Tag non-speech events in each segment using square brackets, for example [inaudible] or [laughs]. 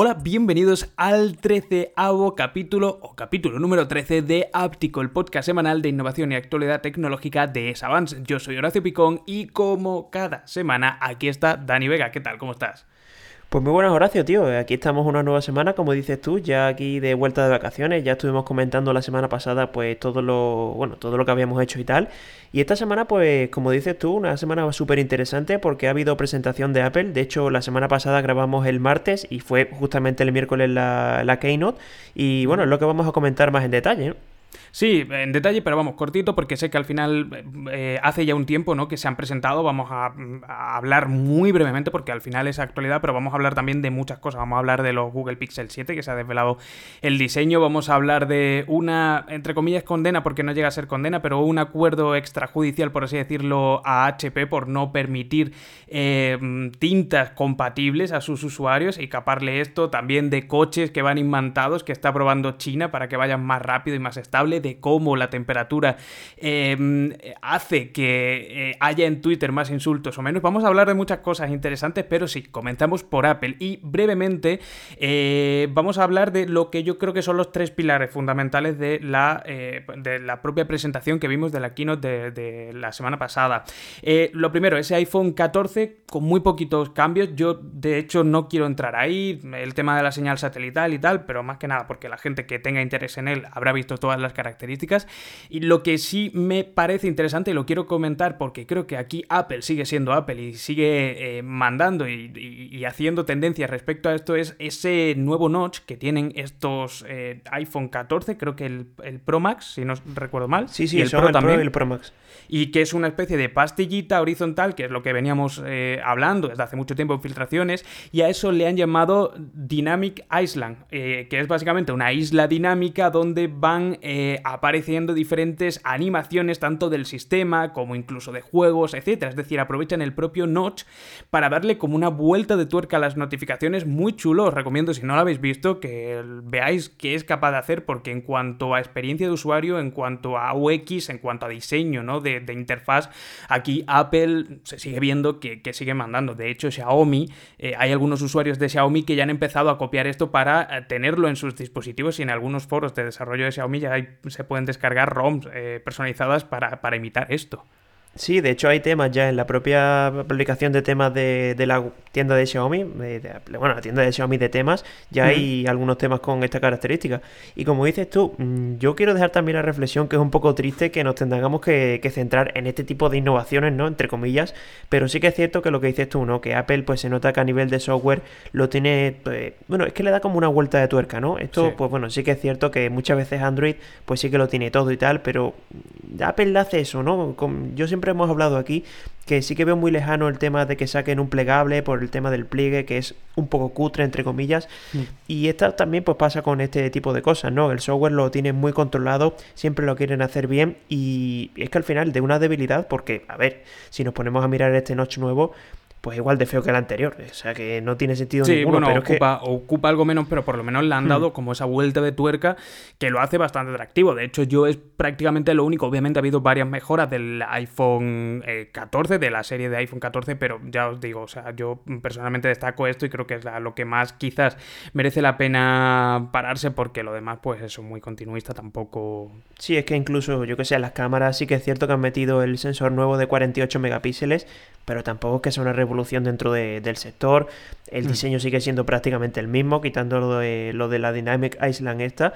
Hola, bienvenidos al 13 capítulo o capítulo número 13 de Áptico, el podcast semanal de innovación y actualidad tecnológica de Savance. Yo soy Horacio Picón y como cada semana aquí está Dani Vega. ¿Qué tal? ¿Cómo estás? Pues muy buenas, Horacio, tío. Aquí estamos una nueva semana, como dices tú, ya aquí de vuelta de vacaciones. Ya estuvimos comentando la semana pasada, pues todo lo, bueno, todo lo que habíamos hecho y tal. Y esta semana, pues, como dices tú, una semana súper interesante porque ha habido presentación de Apple. De hecho, la semana pasada grabamos el martes y fue justamente el miércoles la, la Keynote. Y bueno, es lo que vamos a comentar más en detalle. Sí, en detalle, pero vamos, cortito, porque sé que al final eh, hace ya un tiempo ¿no? que se han presentado. Vamos a, hablar muy brevemente, porque al final es actualidad, pero vamos a hablar también de muchas cosas. Vamos a hablar de los Google Pixel 7, que se ha desvelado el diseño. Vamos a hablar de una, entre comillas, condena, porque no llega a ser condena, pero un acuerdo extrajudicial, por así decirlo, a HP por no permitir eh, tintas compatibles a sus usuarios y caparle esto también de coches que van imantados, que está probando China para que vayan más rápido y más estable cómo la temperatura em, hace que eh, haya en Twitter más insultos o menos. Vamos a hablar de muchas cosas interesantes, pero sí, comenzamos por Apple. Y brevemente eh, vamos a hablar de lo que yo creo que son los tres pilares fundamentales de la, eh, de la propia presentación que vimos de la keynote de, la semana pasada. lo primero, ese iPhone 14 con muy poquitos cambios. Yo, de hecho, no quiero entrar ahí. El tema de la señal satelital y tal, pero más que nada porque la gente que tenga interés en él habrá visto todas las características. Y lo que sí me parece interesante y lo quiero comentar porque creo que aquí Apple sigue siendo Apple y sigue eh, mandando y, haciendo tendencias respecto a esto es ese nuevo notch que tienen estos eh, iPhone 14, creo que el, Pro Max, si no recuerdo mal. Sí, sí, el Pro también. el Pro Max. Y que es una especie de pastillita horizontal, que es lo que veníamos eh, hablando desde hace mucho tiempo en filtraciones, y a eso le han llamado Dynamic Island, que es básicamente una isla dinámica donde van apareciendo diferentes animaciones tanto del sistema como incluso de juegos, etc. Es decir, aprovechan el propio Notch para darle como una vuelta de tuerca a las notificaciones muy chulo. Os recomiendo, si no lo habéis visto, que veáis qué es capaz de hacer porque en cuanto a experiencia de usuario, en cuanto a UX, en cuanto a diseño ¿no? de, interfaz, aquí Apple se sigue viendo que, sigue mandando. De hecho, Xiaomi, eh, hay algunos usuarios de Xiaomi que ya han empezado a copiar esto para eh, tenerlo en sus dispositivos y en algunos foros de desarrollo de Xiaomi ya hay se pueden descargar ROMs eh, personalizadas para, para imitar esto. Sí, de hecho hay temas ya en la propia aplicación de temas de, la tienda de Xiaomi, bueno, la tienda de Xiaomi de temas, ya hay algunos temas con esta característica. Y como dices tú, mm, yo quiero dejar también la reflexión que es un poco triste que nos tengamos que, centrar en este tipo de innovaciones, ¿no? Entre comillas, pero sí que es cierto que lo que dices tú, ¿no? Que Apple pues se nota que a nivel de software lo tiene, pues, bueno, es que le da como una vuelta de tuerca, ¿no? Esto, pues bueno, sí que es cierto que muchas veces Android pues sí que lo tiene todo y tal, pero Apple hace eso, ¿no? yo siempre hemos hablado aquí que sí que veo muy lejano el tema de que saquen un plegable por el tema del pliegue, que es un poco cutre, entre comillas. Mm. Y esta también pues pasa con este tipo de cosas, ¿no? El software lo tienen muy controlado, siempre lo quieren hacer bien y es que al final de una debilidad, porque, a ver, si nos ponemos a mirar este notch nuevo, pues igual de feo que el anterior. O sea que no tiene sentido sí, ninguno. pero ocupa, ocupa algo menos, pero por lo menos le han hmm. dado como esa vuelta de tuerca que lo hace bastante atractivo. De hecho, yo es prácticamente lo único. Obviamente ha habido varias mejoras del iPhone 14, eh, de la serie de iPhone 14, pero ya os digo, o sea, yo personalmente destaco esto y creo que es lo que más quizás merece la pena pararse porque lo demás, pues eso, muy continuista tampoco. Sí, es que incluso, yo que sé, las cámaras sí que es cierto que han metido el sensor nuevo de 48 megapíxeles, pero tampoco es que sea una revolución dentro del sector. El mm. diseño sigue siendo prácticamente el mismo, quitando lo de, lo de la Dynamic Island esta.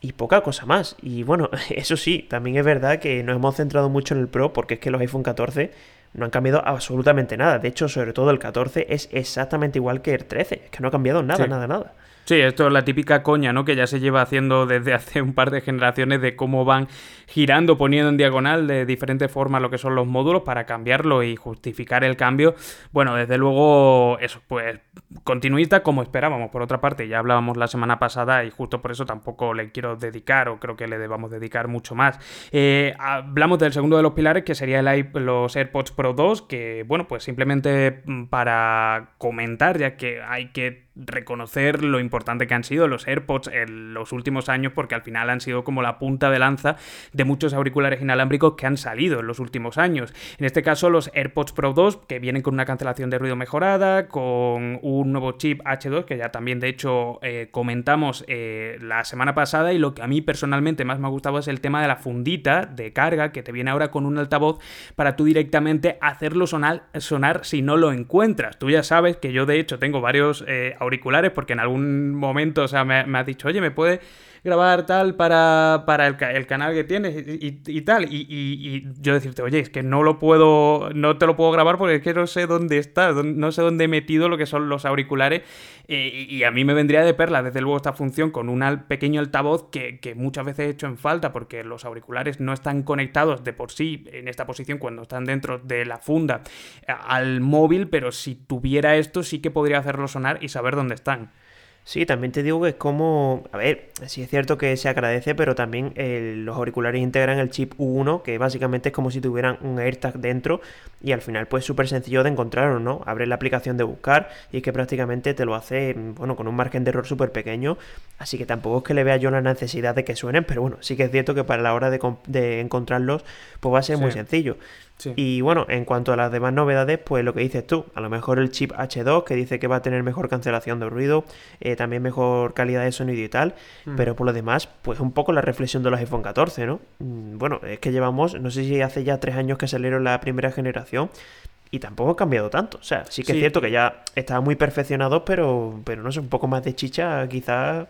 Y poca cosa más. Y bueno, [laughs] eso sí, también es verdad que nos hemos centrado mucho en el Pro porque es que los iPhone 14 no han cambiado absolutamente nada. De hecho, sobre todo el 14 es exactamente igual que el 13. Es que no ha cambiado nada, nada, nada. Sí, esto es la típica coña, ¿no? Que ya se lleva haciendo desde hace un par de generaciones de cómo van girando, poniendo en diagonal de diferentes formas lo que son los módulos para cambiarlo y justificar el cambio. Bueno, desde luego, eso, pues continuista como esperábamos. Por otra parte, ya hablábamos la semana pasada y justo por eso tampoco le quiero dedicar o creo que le debamos dedicar mucho más. Eh, hablamos del segundo de los pilares que sería el, los AirPods Pro 2, que bueno, pues simplemente mm, para comentar, ya que hay que reconocer lo importante que han sido los AirPods en los últimos años, porque al final han sido como la punta de lanza de muchos auriculares inalámbricos que han salido en los últimos años. En este caso, los AirPods Pro 2, que vienen con una cancelación de ruido mejorada, con un nuevo chip H2, que ya también de hecho eh, comentamos eh, la semana pasada, y lo que a mí personalmente más me ha gustado es el tema de la fundita de carga que te viene ahora con un altavoz para tú directamente hacerlo sonar, sonar si no lo encuentras. Tú ya sabes que yo de hecho tengo varios eh, porque en algún momento, o sea, me, me has dicho, oye, ¿me puede grabar tal para, para el, canal que tienes y, tal. Y, yo decirte, oye, es que no lo puedo, no te lo puedo grabar porque es que no sé dónde está, no sé dónde he metido lo que son los auriculares. y a mí me vendría de perla, desde luego, esta función con un pequeño altavoz que, que muchas veces he hecho en falta porque los auriculares no están conectados de por sí en esta posición cuando están dentro de la funda al móvil, pero si tuviera esto sí que podría hacerlo sonar y saber dónde están. Sí, también te digo que es como, a ver, sí es cierto que se agradece, pero también eh, los auriculares integran el chip U1, que básicamente es como si tuvieran un AirTag dentro y al final pues súper sencillo de encontrar, ¿no? Abres la aplicación de buscar y es que prácticamente te lo hace, bueno, con un margen de error súper pequeño, así que tampoco es que le vea yo la necesidad de que suenen, pero bueno, sí que es cierto que para la hora de, encontrarlos pues va a ser muy sencillo. Y bueno, en cuanto a las demás novedades, pues lo que dices tú, a lo mejor el chip H2 que dice que va a tener mejor cancelación de ruido, eh, también mejor calidad de sonido y tal, mm. pero por lo demás, pues un poco la reflexión de los iPhone 14, ¿no? Mm, bueno, es que llevamos, no sé si hace ya tres años que salieron la primera generación, y tampoco ha cambiado tanto. O sea, sí que es cierto que ya estaba muy perfeccionado, pero, pero no sé, un poco más de chicha quizás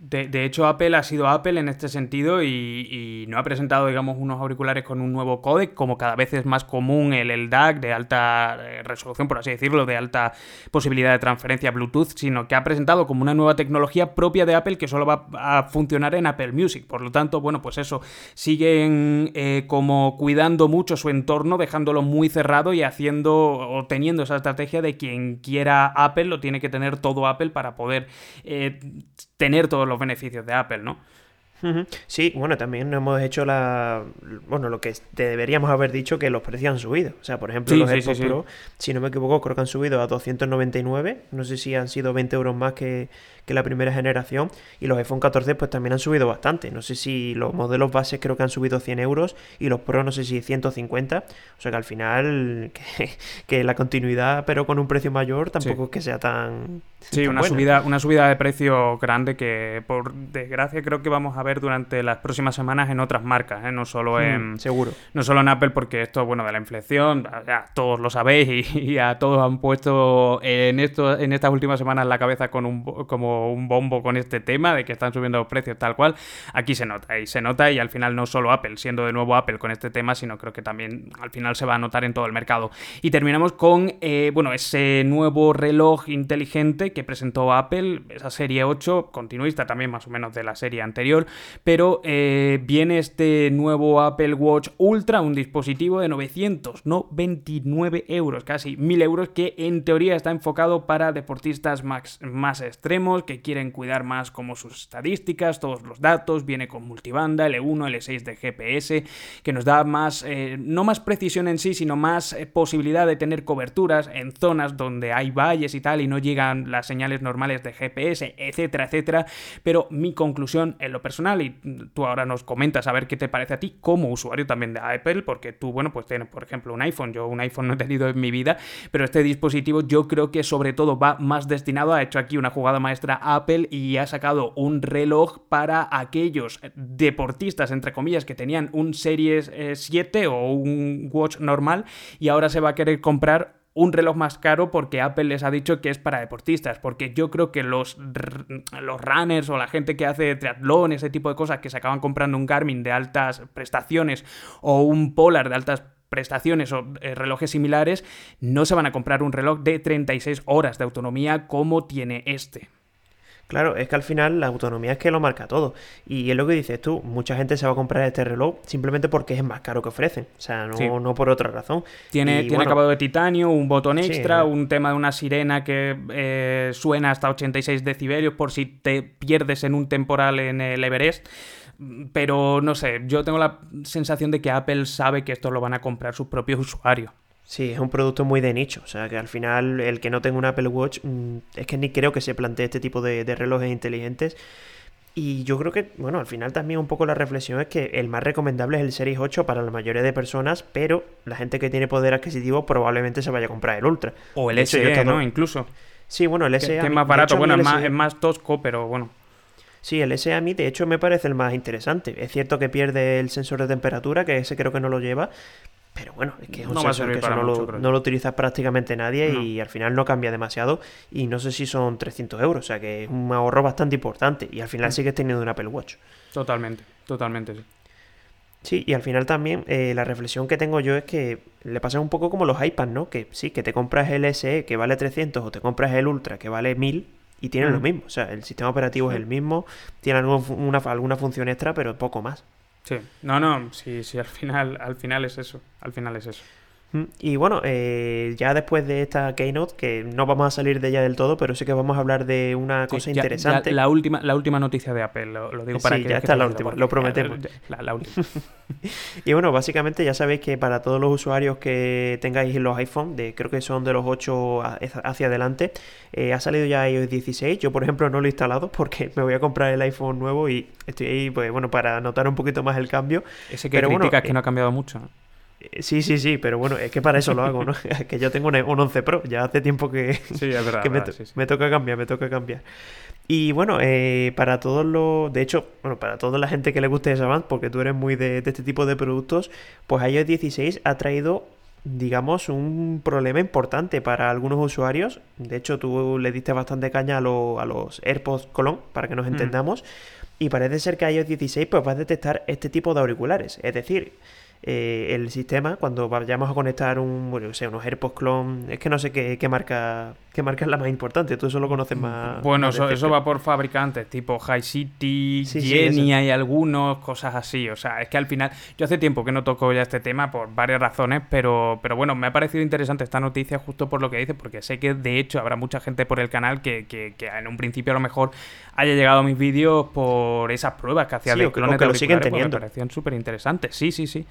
de, hecho, Apple ha sido Apple en este sentido y, no ha presentado, digamos, unos auriculares con un nuevo codec, como cada vez es más común el, el DAC de alta eh, resolución, por así decirlo, de alta posibilidad de transferencia Bluetooth, sino que ha presentado como una nueva tecnología propia de Apple que solo va a funcionar en Apple Music. Por lo tanto, bueno, pues eso, siguen eh, como cuidando mucho su entorno, dejándolo muy cerrado y haciendo o teniendo esa estrategia de quien quiera Apple lo tiene que tener todo Apple para poder eh, tener todos los beneficios de Apple, ¿no? Sí, bueno, también hemos hecho la. Bueno, lo que te deberíamos haber dicho que los precios han subido. O sea, por ejemplo, los AirPods Pro, si no me equivoco, creo que han subido a 299. No sé si han sido 20 euros más que, que la primera generación. Y los iPhone 14 pues también han subido bastante. No sé si los modelos bases creo que han subido 100 euros y los Pro no sé si 150. O sea que al final [laughs] que, la continuidad pero con un precio mayor tampoco es que sea tan... Sí, una, subida, una subida de precio grande que por desgracia creo que vamos a ver durante las próximas semanas en otras marcas, ¿eh? no solo mm, en... seguro. No solo en Apple porque esto, bueno, de la inflexión, ya todos lo sabéis y, a todos han puesto en, esto, en estas últimas semanas la cabeza con un, como un bombo con este tema de que están subiendo los precios tal cual, aquí se nota y se nota y al final no solo Apple, siendo de nuevo Apple con este tema, sino creo que también al final se va a notar en todo el mercado. Y terminamos con, eh, bueno, ese nuevo reloj inteligente que presentó Apple, esa serie 8, continuista también más o menos de la serie anterior, pero eh, viene este nuevo Apple Watch Ultra, un dispositivo de 929 euros, casi 1000 euros, que en teoría está enfocado para deportistas más, más extremos, que quieren cuidar más como sus estadísticas, todos los datos, viene con multibanda, L1, L6 de GPS, que nos da más, eh, no más precisión en sí, sino más eh, posibilidad de tener coberturas en zonas donde hay valles y tal y no llegan las señales normales de GPS, etcétera, etcétera. Pero mi conclusión en lo personal, y tú ahora nos comentas a ver qué te parece a ti como usuario también de Apple, porque tú, bueno, pues tienes, por ejemplo, un iPhone, yo un iPhone no he tenido en mi vida, pero este dispositivo yo creo que sobre todo va más destinado, ha hecho aquí una jugada maestra Apple y ha sacado un reloj para aquellos deportistas, entre comillas, que tenían un Series 7 eh, o un Watch normal y ahora se va a querer comprar un reloj más caro porque Apple les ha dicho que es para deportistas, porque yo creo que los, los runners o la gente que hace triatlón, ese tipo de cosas, que se acaban comprando un Garmin de altas prestaciones o un Polar de altas prestaciones o eh, relojes similares, no se van a comprar un reloj de 36 horas de autonomía como tiene este. Claro, es que al final la autonomía es que lo marca todo. Y es lo que dices tú, mucha gente se va a comprar este reloj simplemente porque es más caro que ofrecen. O sea, no, por otra razón. Tiene, tiene acabado de titanio, un botón extra, un tema de una sirena que eh, suena hasta 86 decibelios por si te pierdes en un temporal en el Everest. Pero no sé, yo tengo la sensación de que Apple sabe que esto lo van a comprar sus propios usuarios. Sí, es un producto muy de nicho. O sea, que al final el que no tenga un Apple Watch mm, es que ni creo que se plantee este tipo de, relojes inteligentes. Y yo creo que, bueno, al final también un poco la reflexión es que el más recomendable es el Series 8 para la mayoría de personas, pero la gente que tiene poder adquisitivo probablemente se vaya a comprar el Ultra. O el SE, ¿no? Incluso. Sí, bueno, el SE... Que, es más barato, bueno, es más, es más tosco, pero bueno. Sí, el SE a mí de hecho me parece el más interesante. Es cierto que pierde el sensor de temperatura, que ese creo que no lo lleva, pero bueno, es que es un no sensor que no, lo, no, lo, utiliza prácticamente nadie y al final no cambia demasiado. Y no sé si son 300 euros, o sea que es un ahorro bastante importante. Y al final mm. sigues teniendo un Apple Watch. Totalmente, totalmente, sí. Sí, y al final también eh, la reflexión que tengo yo es que le pasa un poco como los iPads, ¿no? Que sí, que te compras el SE que vale 300 o te compras el Ultra que vale 1000 y tienen lo mm. mismo. O sea, el sistema operativo es el mismo, tiene alguna, alguna función extra, pero poco más. Sí, no, no, sí, sí, al final, al final es eso, al final es eso. Y bueno, eh, ya después de esta keynote, que no vamos a salir de ella del todo, pero sí que vamos a hablar de una cosa interesante. la, última, la última noticia de Apple, lo, digo para sí, que... ya está la última, lo prometemos. La, última. y bueno, básicamente ya sabéis que para todos los usuarios que tengáis los iPhone, de, creo que son de los 8 hacia adelante, eh, ha salido ya iOS 16. Yo, por ejemplo, no lo he instalado [laughs] porque me voy a comprar el iPhone nuevo y estoy ahí, pues bueno, para notar un poquito más el cambio. Ese que pero criticas que no ha cambiado mucho. Eh, sí, sí, sí, pero bueno, es que para eso lo hago, ¿no? [laughs] que yo tengo un, 11 Pro, ya hace tiempo que, sí, es verdad, [laughs] me, toca cambiar, me toca cambiar. Y bueno, eh, para todos los, de hecho, bueno, para toda la gente que le guste esa band, porque tú eres muy de, este tipo de productos, pues iOS 16 ha traído digamos, un problema importante para algunos usuarios. De hecho, tú le diste bastante caña a, los AirPods Colón, para que nos mm. entendamos. Y parece ser que iOS 16 pues, va a detectar este tipo de auriculares. Es decir, eh, el sistema cuando vayamos a conectar un, bueno, sé, unos AirPods clone, es que no sé qué marca qué marca es la más importante, tú eso lo conoces más. Bueno, eso, va por fabricantes, tipo High City, Jenny hay algunos, cosas así, o sea, es que al final, yo hace tiempo que no toco ya este tema por varias razones, pero, pero bueno, me ha parecido interesante esta noticia justo por lo que dices, porque sé que de hecho habrá mucha gente por el canal que, que, en un principio a lo mejor haya llegado a mis vídeos por esas pruebas que hacía de clones que lo siguen teniendo. Me parecían súper interesantes, sí, sí, sí.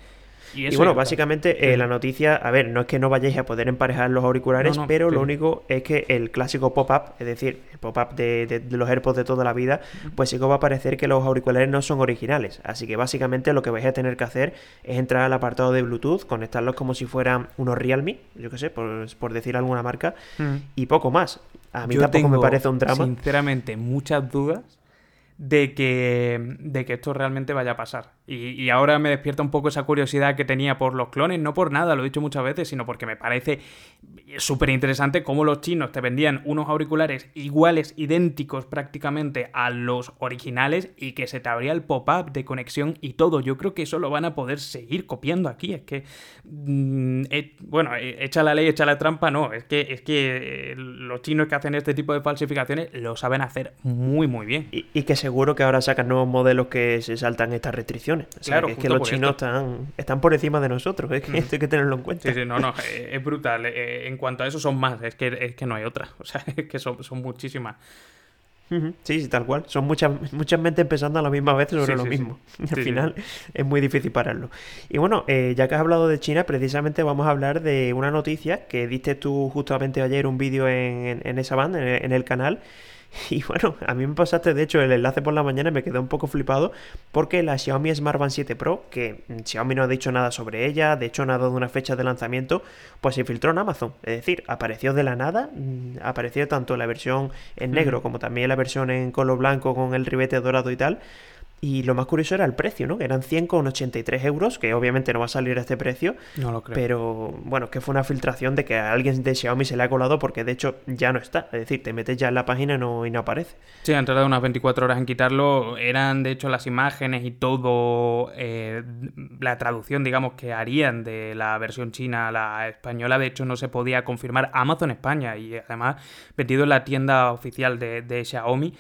Y, bueno, básicamente eh, la noticia, a ver, no es que no vayáis a poder emparejar los auriculares, pero lo único es que el clásico pop-up, es decir, el pop-up de, los AirPods de toda la vida, pues sí que va a parecer que los auriculares no son originales. Así que básicamente lo que vais a tener que hacer es entrar al apartado de Bluetooth, conectarlos como si fueran unos Realme, yo qué sé, por, por decir alguna marca, y poco más. A mí tampoco me parece un drama. Sinceramente, muchas dudas de que, de que esto realmente vaya a pasar. Y, ahora me despierta un poco esa curiosidad que tenía por los clones, no por nada, lo he dicho muchas veces, sino porque me parece súper interesante cómo los chinos te vendían unos auriculares iguales, idénticos prácticamente a los originales y que se te abría el pop-up de conexión y todo. Yo creo que eso lo van a poder seguir copiando aquí. Es que, mm, eh, bueno, eh, echa la ley, echa la trampa, no. Es que, es que eh, los chinos que hacen este tipo de falsificaciones lo saben hacer muy, muy bien. Y, y que seguro que ahora sacan nuevos modelos que se saltan estas restricciones claro, es que los chinos están, están por encima de nosotros, [laughs] es que esto hay que tenerlo en cuenta. Sí, sí, no, no, eh, es brutal. Eh, en cuanto a eso son más, es que, es que no hay otra. [laughs] O sea, es que son, son muchísimas. Sí, sí, tal cual. Son muchas, muchas mentes empezando a la misma vez sobre lo mismo. [laughs] Al final es muy difícil pararlo. Y bueno, eh, ya que has hablado de China, precisamente vamos a hablar de una noticia que diste tú justamente ayer un vídeo en, en, esa banda, en el canal, [laughs] Y bueno, a mí me pasaste de hecho el enlace por la mañana y me quedé un poco flipado porque la Xiaomi Smart Band 7 Pro, que Xiaomi no ha dicho nada sobre ella, de hecho no ha dado una fecha de lanzamiento, pues se filtró en Amazon. Es decir, apareció de la nada, mm, apareció tanto la versión en negro como también la versión en color blanco con el ribete dorado y tal. Y lo más curioso era el precio, ¿no? Que eran 100,83 euros, que obviamente no va a salir a este precio. No lo creo. Pero bueno, que fue una filtración de que a alguien de Xiaomi se le ha colado porque de hecho ya no está. Es decir, te metes ya en la página y no, y no aparece. Sí, han tardado unas 24 horas en quitarlo. Eran de hecho las imágenes y todo, eh, la traducción, digamos, que harían de la versión china a la española. De hecho, no se podía confirmar Amazon España y además vendido en la tienda oficial de, de Xiaomi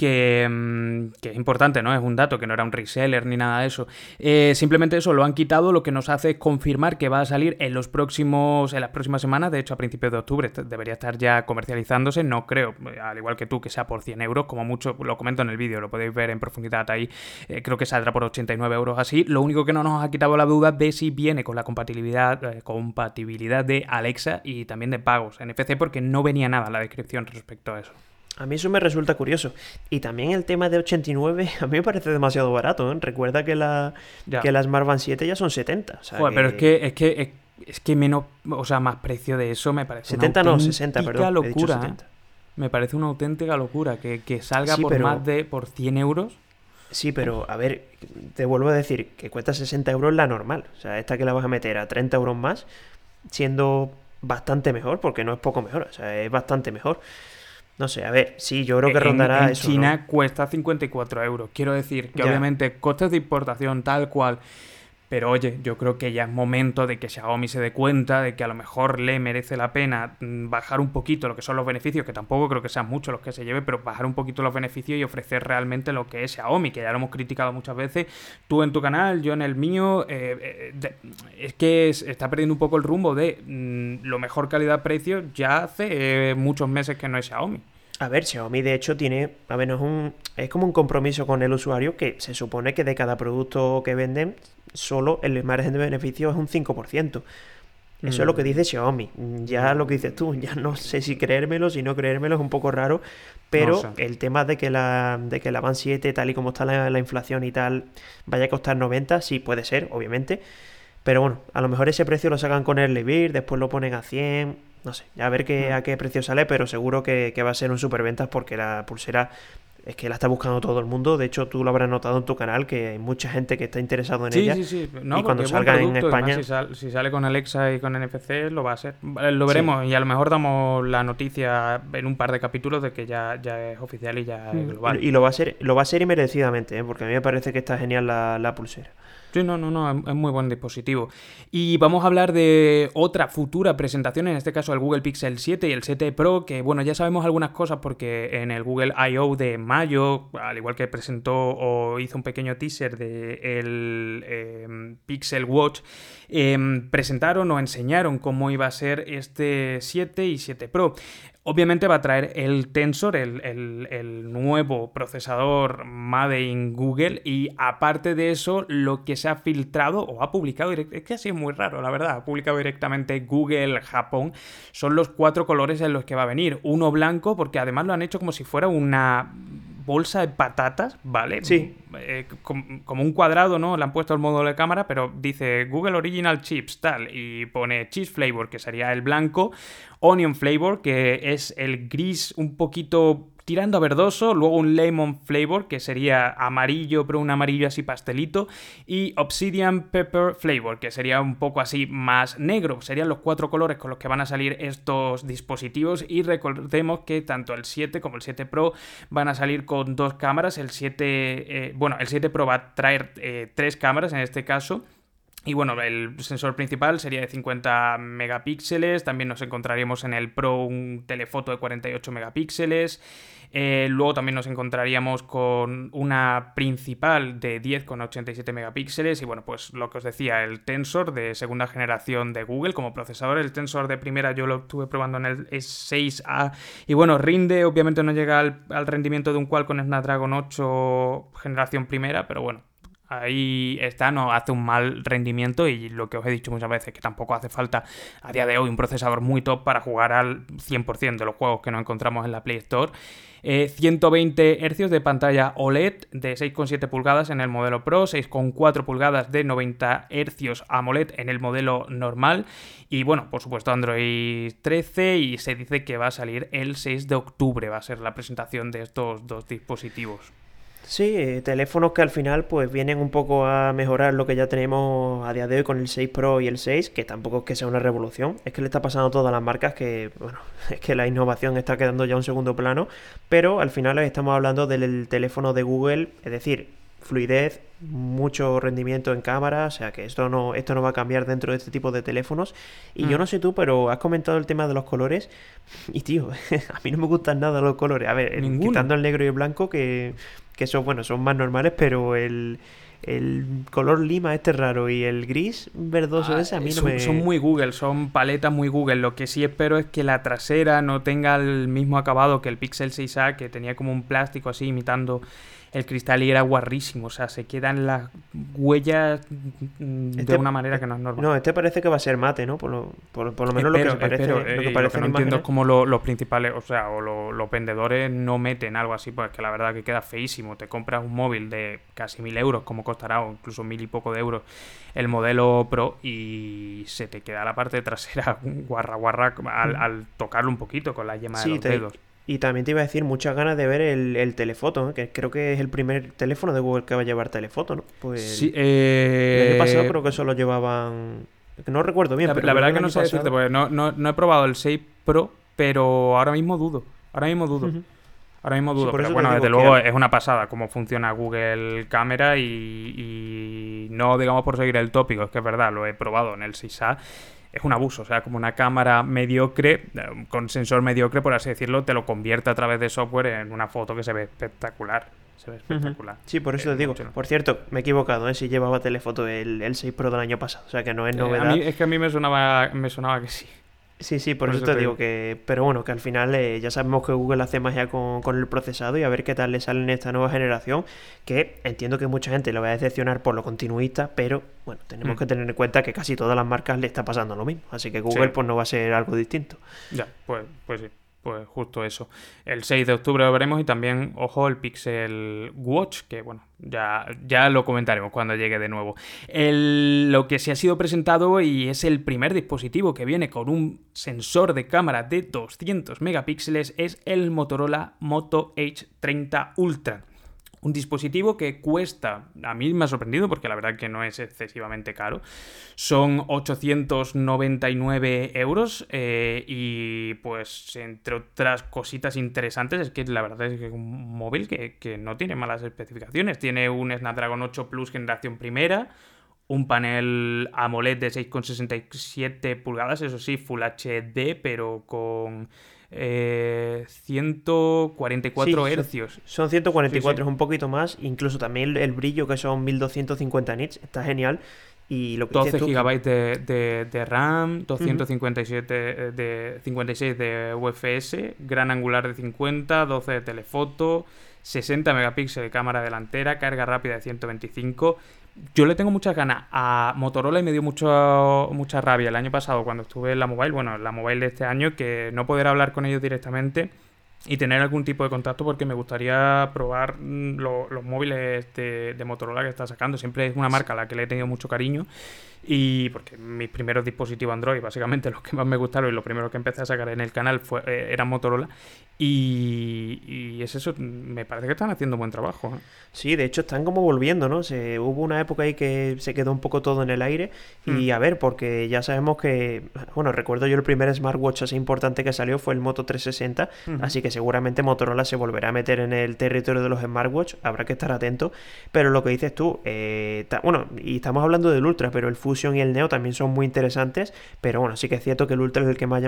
Mm, que, es importante, ¿no? Es un dato, que no era un reseller ni nada de eso. Eh, simplemente eso lo han quitado, lo que nos hace confirmar que va a salir en los próximos, en las próximas semanas, de hecho a principios de octubre debería estar ya comercializándose, no creo, al igual que tú, que sea por 100 euros, como mucho, lo comento en el vídeo, lo podéis ver en profundidad ahí, eh, creo que saldrá por 89 euros así, lo único que no nos ha quitado la duda de si viene con la compatibilidad, eh, compatibilidad de Alexa y también de pagos NFC, porque no venía nada en la descripción respecto a eso. A mí eso me resulta curioso. Y también el tema de 89, [laughs] a mí me parece demasiado barato. ¿eh? Recuerda que la, que la Smart Band 7 ya son 70. pero es que, es que, es, que menos, o sea, más precio de eso me parece 70 no, 60, perdón. locura, ¿eh? Me parece una auténtica locura que, salga por más de por 100 euros. Sí, pero a ver, te vuelvo a decir que cuesta 60 euros la normal. O sea, esta que la vas a meter a 30 euros más, siendo bastante mejor, porque no es poco mejor, o sea, es bastante mejor. No sé, a ver, sí, yo creo que rondará en, China cuesta 54 euros. Quiero decir que obviamente costes de importación tal cual pero oye, yo creo que ya es momento de que Xiaomi se dé cuenta de que a lo mejor le merece la pena mm, bajar un poquito lo que son los beneficios, que tampoco creo que sean muchos los que se lleve, pero bajar un poquito los beneficios y ofrecer realmente lo que es Xiaomi, que ya lo hemos criticado muchas veces, tú en tu canal, yo en el mío, eh, eh, es que está perdiendo un poco el rumbo de mm, lo mejor calidad-precio ya hace eh, muchos meses que no es Xiaomi. A ver, Xiaomi de hecho tiene, a ver, es, un, es como un compromiso con el usuario que se supone que de cada producto que venden solo el margen de beneficio es un 5%. Eso es lo que mm. dice Xiaomi. Ya lo que dices tú, ya no sé si creérmelo, si no creérmelo, es un poco raro. Pero el tema de que la de que la Van 7, tal y como está la, inflación y tal, vaya a costar 90, sí puede ser, obviamente. Pero bueno, a lo mejor ese precio lo sacan con el Levir, después lo ponen a 100. No sé, ya a ver qué, mm. a qué precio sale, pero seguro que, que va a ser un superventas porque la pulsera es que la está buscando todo el mundo. De hecho, tú lo habrás notado en tu canal que hay mucha gente que está interesado en ella. Sí, sí, no, y cuando salga en España. Si, sale con Alexa y con NFC, lo va a ser. Lo veremos y a lo mejor damos la noticia en un par de capítulos de que ya, ya es oficial y ya es mm. global. Y, lo va a ser, lo va a ser y merecidamente, ¿eh? porque a mí me parece que está genial la, la pulsera. Sí, no, no, no, es muy buen dispositivo. Y vamos a hablar de otra futura presentación, en este caso el Google Pixel 7 y el 7 Pro, que bueno, ya sabemos algunas cosas porque en el Google I.O. de mayo, al igual que presentó o hizo un pequeño teaser de em, Pixel Watch, em, presentaron o enseñaron cómo iba a ser este 7 y 7 Pro. Obviamente va a traer el Tensor, el, nuevo procesador Made in Google, y aparte de eso, lo que se ha filtrado o ha publicado, es que así es muy raro, la verdad, ha publicado directamente Google Japón, son los cuatro colores en los que va a venir. Uno blanco, porque además lo han hecho como si fuera una bolsa de patatas, ¿vale? Sí. Eh, como un cuadrado, ¿no? Le han puesto el módulo de cámara, pero dice Google Original Chips, tal, y pone Cheese Flavor, que sería el blanco, Onion Flavor, que es el gris un poquito tirando a verdoso, luego un lemon flavor, que sería amarillo, pero un amarillo así pastelito, y obsidian pepper flavor, que sería un poco así más negro. Serían los cuatro colores con los que van a salir estos dispositivos y recordemos que tanto el 7 como el 7 Pro van a salir con dos cámaras. El 7, eh, bueno, el 7 Pro va a traer eh, tres cámaras en este caso. Y bueno, el sensor principal sería de 50 megapíxeles, también nos encontraríamos en el Pro un telefoto de 48 megapíxeles, eh, luego también nos encontraríamos con una principal de 10,87 megapíxeles. Y bueno, pues lo que os decía, el Tensor de segunda generación de Google como procesador, el Tensor de primera yo lo estuve probando en el S6A y bueno, rinde, obviamente no llega al, al rendimiento de un Qualcomm Snapdragon 8 generación primera, pero bueno, Ahí está, no hace un mal rendimiento y lo que os he dicho muchas veces, que tampoco hace falta a día de hoy un procesador muy top para jugar al 100% de los juegos que nos encontramos en la Play Store. 120 eh, Hz de pantalla OLED de 6,7 pulgadas en el modelo Pro, 6,4 pulgadas de 90 Hz AMOLED en el modelo normal y bueno, por supuesto Android 13 y se dice que va a salir el 6 de octubre, va a ser la presentación de estos dos dispositivos. Sí, teléfonos que al final pues vienen un poco a mejorar lo que ya tenemos a día de hoy con el 6 Pro y el 6, que tampoco es que sea una revolución, es que le está pasando a todas las marcas que, bueno, [laughs] es que la innovación está quedando ya en un segundo plano, pero al final estamos hablando del teléfono de Google, es decir, fluidez, mucho rendimiento en cámara, o sea que esto no, esto no va a cambiar dentro de este tipo de teléfonos. Y yo mm. no sé tú, pero has comentado el tema de los colores. [laughs] Y tío, [laughs] a mí no me gustan nada los colores. A ver, quitando el negro y el blanco, que, que son, bueno, son más normales, pero el, el color lima este raro y el gris verdoso ah, ese a mí no son, me... Son muy Google, son paletas muy Google. Lo que sí espero es que la trasera no tenga el mismo acabado que el Pixel 6a, que tenía como un plástico así imitando el cristal y era guarrísimo. O sea, se quedan las huellas de este una manera que no es normal. No, este parece que va a ser mate, ¿no? Por lo, por, lo menos lo que parece. lo que eh, no entiendo es cómo los principales, o sea, o los vendedores no meten algo así, pues que la verdad que queda feísimo. Te compras un móvil de casi mil euros, como costará, o incluso mil y poco de euros, el modelo Pro, y se te queda la parte trasera [laughs] guarra guarra al, mm. al tocarlo un poquito con la yema de los dedos. Y también te iba a decir muchas ganas de ver el, telefoto, que creo que es el primer teléfono de Google que va a llevar telefoto, ¿no? Pues sí, eh... el año pasado creo que solo llevaban... No recuerdo bien, la, pero la verdad que no sé decirte, porque no, no, he probado el 6 Pro, pero ahora mismo dudo. Ahora mismo dudo. Ahora mismo dudo, pero bueno, desde luego es una pasada cómo funciona Google Cámara y, y, no digamos por seguir el tópico, es que es verdad, lo he probado en el 6A es un abuso. O sea, como una cámara mediocre, eh, con sensor mediocre, por así decirlo, te lo convierte a través de software en una foto que se ve espectacular. Se ve espectacular. Sí, por eso te digo. Por cierto, me he equivocado, ¿eh? Si llevaba telefoto el, el 6 Pro del año pasado. O sea, que no es novedad. es que a mí me sonaba, me sonaba que sí. Sí, sí, por, eso, te digo que. Pero bueno, que al final eh, ya sabemos que Google hace magia con, con el procesado y a ver qué tal le sale en esta nueva generación. Que entiendo que mucha gente lo va a decepcionar por lo continuista, pero bueno, tenemos mm. que tener en cuenta que casi todas las marcas le está pasando lo mismo. Así que Google, pues no va a ser algo distinto. Ya, pues, pues sí pues justo eso. El 6 de octubre lo veremos y también, ojo, el Pixel Watch, que bueno, ya, ya lo comentaremos cuando llegue de nuevo. lo que se ha sido presentado y es el primer dispositivo que viene con un sensor de cámara de 200 megapíxeles es el Motorola Moto H30 Ultra. Un dispositivo que cuesta, a mí me ha sorprendido porque la verdad que no es excesivamente caro, son 899 euros eh, y pues entre otras cositas interesantes es que la verdad es que es un móvil que, que no tiene malas especificaciones, tiene un Snapdragon 8 Plus generación primera, un panel AMOLED de 6,67 pulgadas, eso sí, Full HD, pero con 144 eh, hercios. Son 144, es un poquito más. Incluso también el, brillo, que son 1250 nits, está genial. Y lo que 12 GB de, de, RAM, 257 eh, de 56 de UFS, gran angular de 50, 12 de telefoto, 60 megapíxeles de cámara delantera, carga rápida de 125 yo le tengo muchas ganas a Motorola y me dio mucho, mucha rabia el año pasado cuando estuve en la mobile, bueno, en la mobile de este año, que no poder hablar con ellos directamente y tener algún tipo de contacto porque me gustaría probar mm, los móviles de, de, Motorola que está sacando. Siempre es una marca a la que le he tenido mucho cariño y porque mis primeros dispositivos Android, básicamente [laughs] los que más me gustaron y los primeros que empecé a sacar en el canal fue, eh, eran Motorola. Y, es eso, me parece que están haciendo buen trabajo. ¿eh? Sí, de hecho están como volviendo, ¿no? Se, hubo una época ahí que se quedó un poco todo en el aire. Y mm. a ver, porque ya sabemos que, bueno, recuerdo yo el primer smartwatch así importante que salió fue el Moto 360. Así que seguramente Motorola se volverá a meter en el territorio de los smartwatch. Habrá que estar atento. Pero lo que dices tú, eh, bueno, y estamos hablando del Ultra, pero el Fusion y el Neo también son muy interesantes, pero bueno, sí que es cierto que el Ultra es el que más,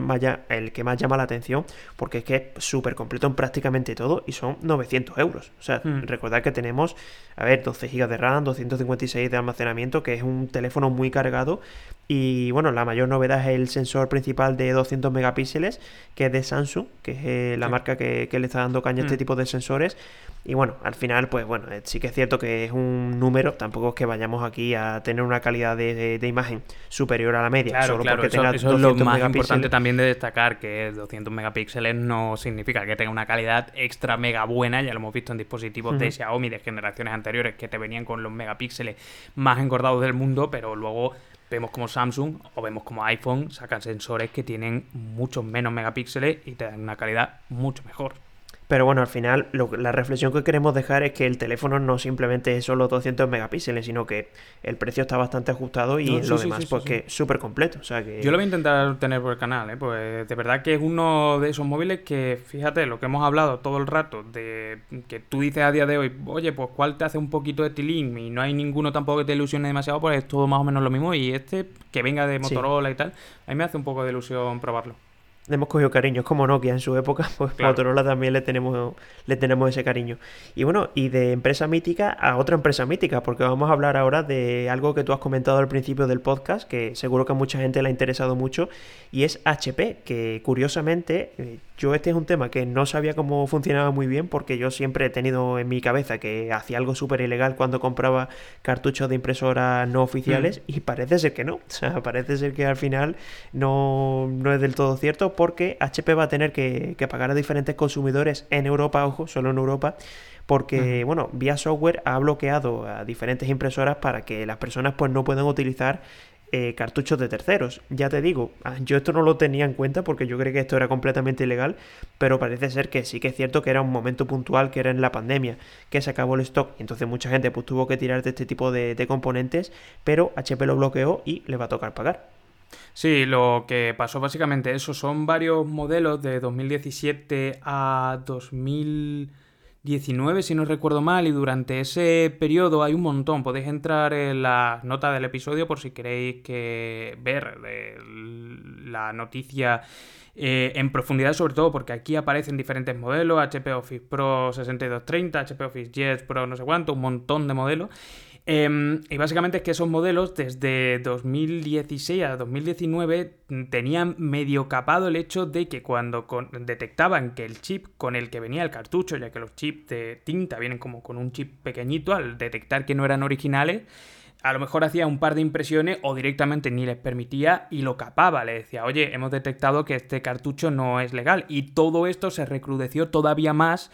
el que más llama la atención, porque es que es súper completo en prácticamente todo y son 900 euros. O sea, hmm. recordad que tenemos, a ver, 12 GB de RAM, 256 de almacenamiento, que es un teléfono muy cargado. Y bueno, la mayor novedad es el sensor principal de 200 megapíxeles, que es de Samsung, que es eh, la marca que, le está dando caña a este hmm. tipo de sensores. Y bueno, al final, pues bueno, eh, sí que es cierto que es un número, tampoco es que vayamos aquí a tener una calidad de, imagen superior a la media, claro, solo porque tenga eso, es lo más importante también de destacar, que 200 megapíxeles no significa que tenga una calidad extra mega buena, ya lo hemos visto en dispositivos de Xiaomi de generaciones anteriores que te venían con los megapíxeles más engordados del mundo, pero luego vemos como Samsung o vemos como iPhone sacan sensores que tienen muchos menos megapíxeles y te dan una calidad mucho mejor. Pero bueno, al final la reflexión que queremos dejar es que el teléfono no simplemente es solo 200 megapíxeles, sino que el precio está bastante ajustado y lo demás, pues que súper completo. O sea que... Yo lo voy a intentar tener por el canal, ¿eh? pues de verdad que es uno de esos móviles que, fíjate, lo que hemos hablado todo el rato, de que tú dices a día de hoy, oye, pues cuál te hace un poquito de tilín y no hay ninguno tampoco que te ilusione demasiado, pues es todo más o menos lo mismo y este que venga de Motorola y tal, a mí me hace un poco de ilusión probarlo le hemos cogido cariño. Es como Nokia en su época, [laughs] pues Motorola también le tenemos, le tenemos ese cariño. Y bueno, y de empresa mítica a otra empresa mítica, porque vamos a hablar ahora de algo que tú has comentado al principio del podcast, que seguro que a mucha gente le ha interesado mucho, y es HP, que curiosamente, eh, yo este es un tema que no sabía cómo funcionaba muy bien, porque yo siempre he tenido en mi cabeza que hacía algo súper ilegal cuando compraba cartuchos de impresora no oficiales, mm. y parece ser que no. [laughs] O sea, parece ser que al final no, no es del todo cierto porque HP va a tener que, pagar a diferentes consumidores en Europa, ojo, solo en Europa, porque, bueno, vía software ha bloqueado a diferentes impresoras para que las personas pues no puedan utilizar eh, cartuchos de terceros. Ya te digo, ah, yo esto no lo tenía en cuenta porque yo creía que esto era completamente ilegal, pero parece ser que sí que es cierto que era un momento puntual, que era en la pandemia, que se acabó el stock y entonces mucha gente pues tuvo que tirar de este tipo de, componentes, pero HP lo bloqueó y le va a tocar pagar. Sí, lo que pasó básicamente eso, son varios modelos de 2017 a 2019, si no recuerdo mal, y durante ese periodo hay un montón. Podéis entrar en la nota del episodio por si queréis que ver la noticia eh, en profundidad, sobre todo porque aquí aparecen diferentes modelos, HP Office Pro 6230, HP Office Jet Pro no sé cuánto, un montón de modelos. Em, y básicamente es que esos modelos desde 2016 a 2019 tenían medio capado el hecho de que cuando detectaban que el chip con el que venía el cartucho, ya que los chips de tinta vienen como con un chip pequeñito, al detectar que no eran originales, a lo mejor hacía un par de impresiones o directamente ni les permitía y lo capaba. Le decía, oye, hemos detectado que este cartucho no es legal. Y todo esto se recrudeció todavía más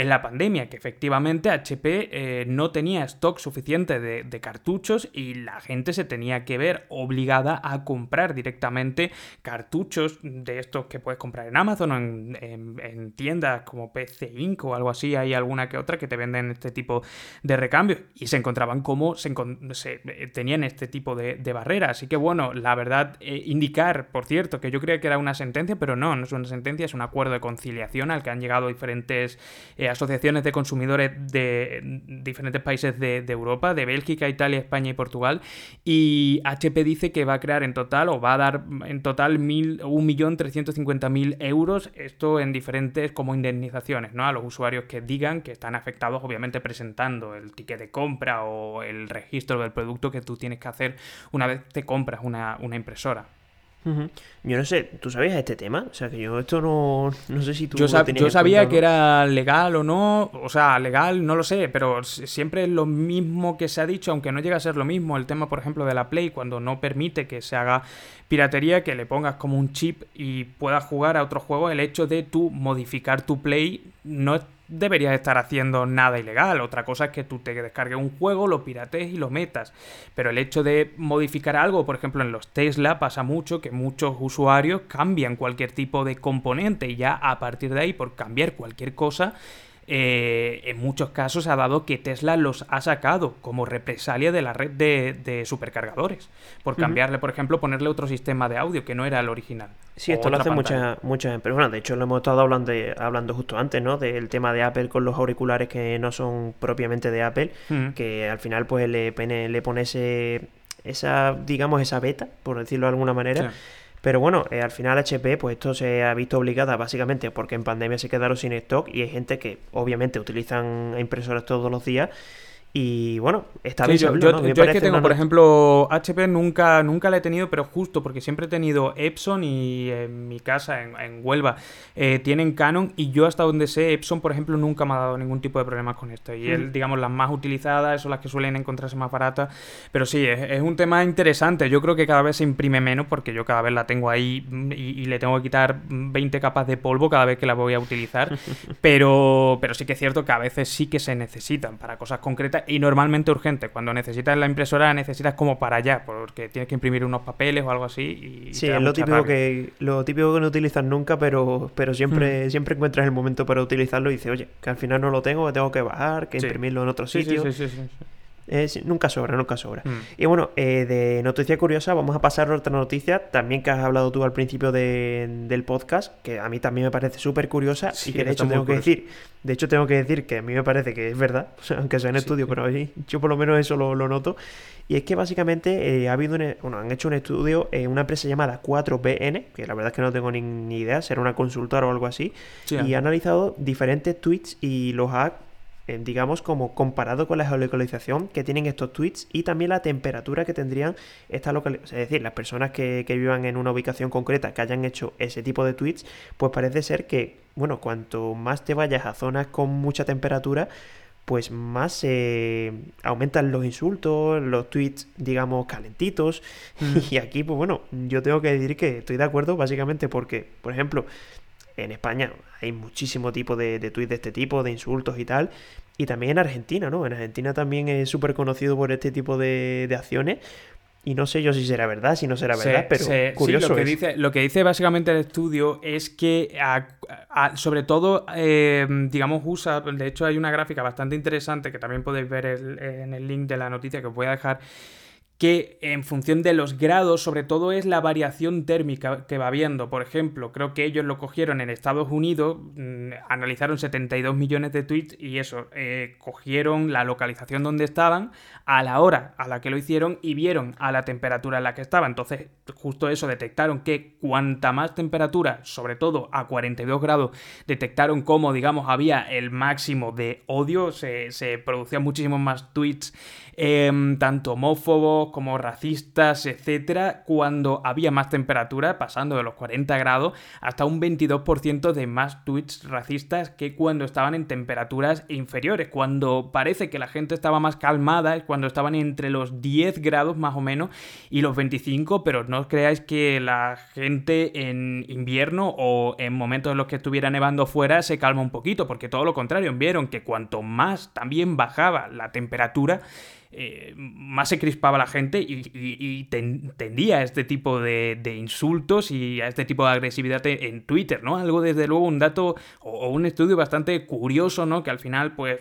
en la pandemia, que efectivamente HP eh, no tenía stock suficiente de, cartuchos y la gente se tenía que ver obligada a comprar directamente cartuchos de estos que puedes comprar en Amazon o en, tiendas como PC Inc. o algo así, hay alguna que otra que te venden este tipo de recambios y se encontraban como se, eh, tenían este tipo de, barreras. Así que bueno, la verdad, eh, indicar, por cierto, que yo creía que era una sentencia, pero no, no es una sentencia, es un acuerdo de conciliación al que han llegado diferentes asociaciones de consumidores de diferentes países de, Europa, de Bélgica, Italia, España y Portugal. Y HP dice que va a crear en total, o va a dar en total 1.350.000 euros, esto en diferentes como indemnizaciones, ¿no? A los usuarios que digan que están afectados, obviamente presentando el ticket de compra o el registro del producto que tú tienes que hacer una vez te compras una impresora. Yo no sé, ¿tú sabías este tema? O sea, que yo esto no, no sé si tú... Yo, yo sabía que era legal o no, o sea, legal no lo sé, pero siempre es lo mismo que se ha dicho, aunque no llega a ser lo mismo. El tema, por ejemplo, de la Play, cuando no permite que se haga piratería, que le pongas como un chip y puedas jugar a otro juego, el hecho de tú modificar tu Play no es deberías estar haciendo nada ilegal. Otra cosa es que tú te descargues un juego, lo pirates y lo metas. Pero el hecho de modificar algo, por ejemplo, en los Tesla pasa mucho que muchos usuarios cambian cualquier tipo de componente y ya a partir de ahí, por cambiar cualquier cosa, eh, en muchos casos ha dado que Tesla los ha sacado como represalia de la red de, supercargadores. Por cambiarle, por ejemplo, ponerle otro sistema de audio que no era el original. Sí, esto lo hace muchas muchas empresas. Bueno, de hecho lo hemos estado hablando, hablando justo antes, ¿no? Del tema de Apple con los auriculares que no son propiamente de Apple, que al final pues le, le pone esa, digamos, esa beta, por decirlo de alguna manera. Pero bueno, eh, al final HP, pues esto se ha visto obligada básicamente porque en pandemia se quedaron sin stock y hay gente que obviamente utilizan impresoras todos los días y bueno, está bien. yo, es que tengo, por ejemplo, HP nunca, nunca la he tenido, pero justo porque siempre he tenido Epson y en mi casa, en, Huelva, eh, tienen Canon y yo hasta donde sé, Epson, por ejemplo, nunca me ha dado ningún tipo de problemas con esto. Y él, digamos, las más utilizadas son las que suelen encontrarse más baratas. Pero sí, es, un tema interesante. Yo creo que cada vez se imprime menos porque yo cada vez la tengo ahí y, le tengo que quitar 20 capas de polvo cada vez que la voy a utilizar. [laughs] pero, pero sí que es cierto que a veces sí que se necesitan para cosas concretas y normalmente urgente. Cuando necesitas la impresora, necesitas como para allá, porque tienes que imprimir unos papeles o algo así. Y sí, es lo típico, que, lo típico que no utilizas nunca, pero, pero siempre, mm. siempre encuentras el momento para utilizarlo y dices, oye, que al final no lo tengo, que tengo que bajar, que imprimirlo en otro sitio. sí, sí, sí nunca sobra, nunca sobra. Mm. Y bueno, eh, de noticia curiosa, vamos a pasar a otra noticia, también que has hablado tú al principio del podcast, que a mí también me parece súper curiosa y que de hecho tengo que decir, de hecho tengo que decir que a mí me parece que es verdad, [laughs] aunque sea en estudio, pero yo por lo menos eso lo, noto. Y es que básicamente eh, ha habido bueno, han hecho un estudio en una empresa llamada 4BN, que la verdad es que no tengo ni, idea, será una consultora o algo así, y ha analizado diferentes tweets y los ha eh, digamos, como comparado con la geolocalización que tienen estos tweets y también la temperatura que tendrían esta localización. Es decir, las personas que, vivan en una ubicación concreta que hayan hecho ese tipo de tweets, pues parece ser que, bueno, cuanto más te vayas a zonas con mucha temperatura, pues más eh, aumentan los insultos, los tweets, digamos, calentitos. Mm. [laughs] Y aquí, pues bueno, yo tengo que decir que estoy de acuerdo básicamente porque, por ejemplo, en España hay muchísimo tipo de, de tweets de este tipo, de insultos y tal. Y también en Argentina, ¿no? En Argentina también es súper conocido por este tipo de, acciones. Y no sé yo si será verdad, si no será verdad, pero curioso. lo, que dice, lo que dice básicamente el estudio es que, sobre todo, eh, digamos, usa. De hecho, hay una gráfica bastante interesante que también podéis ver en el link de la noticia que os voy a dejar que en función de los grados, sobre todo es la variación térmica que va viendo. Por ejemplo, creo que ellos lo cogieron en Estados Unidos, mm, analizaron 72 millones de tweets y eso, eh, cogieron la localización donde estaban, a la hora a la que lo hicieron y vieron a la temperatura en la que estaba. Entonces, justo eso, detectaron que cuanta más temperatura, sobre todo a 42 grados, detectaron cómo, digamos, había el máximo de odio, se, se producían muchísimos más tweets Em, tanto homófobos como racistas, etcétera, cuando había más temperatura, pasando de los 40 grados hasta un 22% de más tweets racistas que cuando estaban en temperaturas inferiores. Cuando parece que la gente estaba más calmada es cuando estaban entre los 10 grados más o menos y los 25, pero no os creáis que la gente en invierno o en momentos en los que estuviera nevando fuera se calma un poquito, porque todo lo contrario, vieron que cuanto más también bajaba la temperatura, eh, más se crispaba la gente y, tendía a este tipo de, insultos y a este tipo de agresividad en Twitter, ¿no? Algo desde luego un dato o, un estudio bastante curioso, ¿no? Que al final pues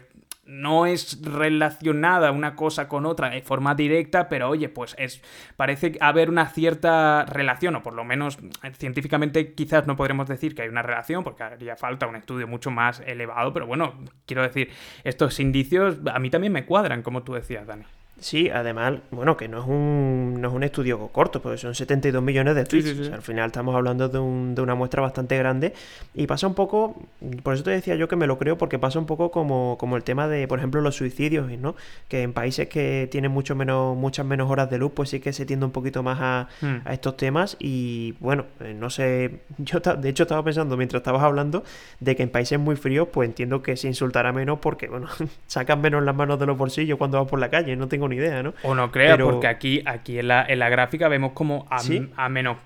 no es relacionada una cosa con otra de forma directa, pero oye, pues es parece haber una cierta relación, o por lo menos científicamente quizás no podremos decir que hay una relación, porque haría falta un estudio mucho más elevado, pero bueno, quiero decir, estos indicios a mí también me cuadran, como tú decías, Dani. Sí, además, bueno, que no es un, no es un estudio corto, porque son 72 millones de tweets. al final estamos hablando de, un, de, una muestra bastante grande. Y pasa un poco, por eso te decía yo que me lo creo, porque pasa un poco como, como el tema de, por ejemplo, los suicidios, ¿no? Que en países que tienen mucho menos, muchas menos horas de luz, pues sí que se tiende un poquito más a, hmm. a estos temas. Y bueno, eh, no sé, [laughs] yo de hecho estaba pensando mientras estabas hablando de que en países muy fríos, pues entiendo que se insultará menos porque, bueno, [laughs] sacan menos las manos de los bolsillos cuando van por la calle, no tengo idea, ¿no? O no crea, porque aquí, aquí en, la, en la gráfica vemos como a, menos...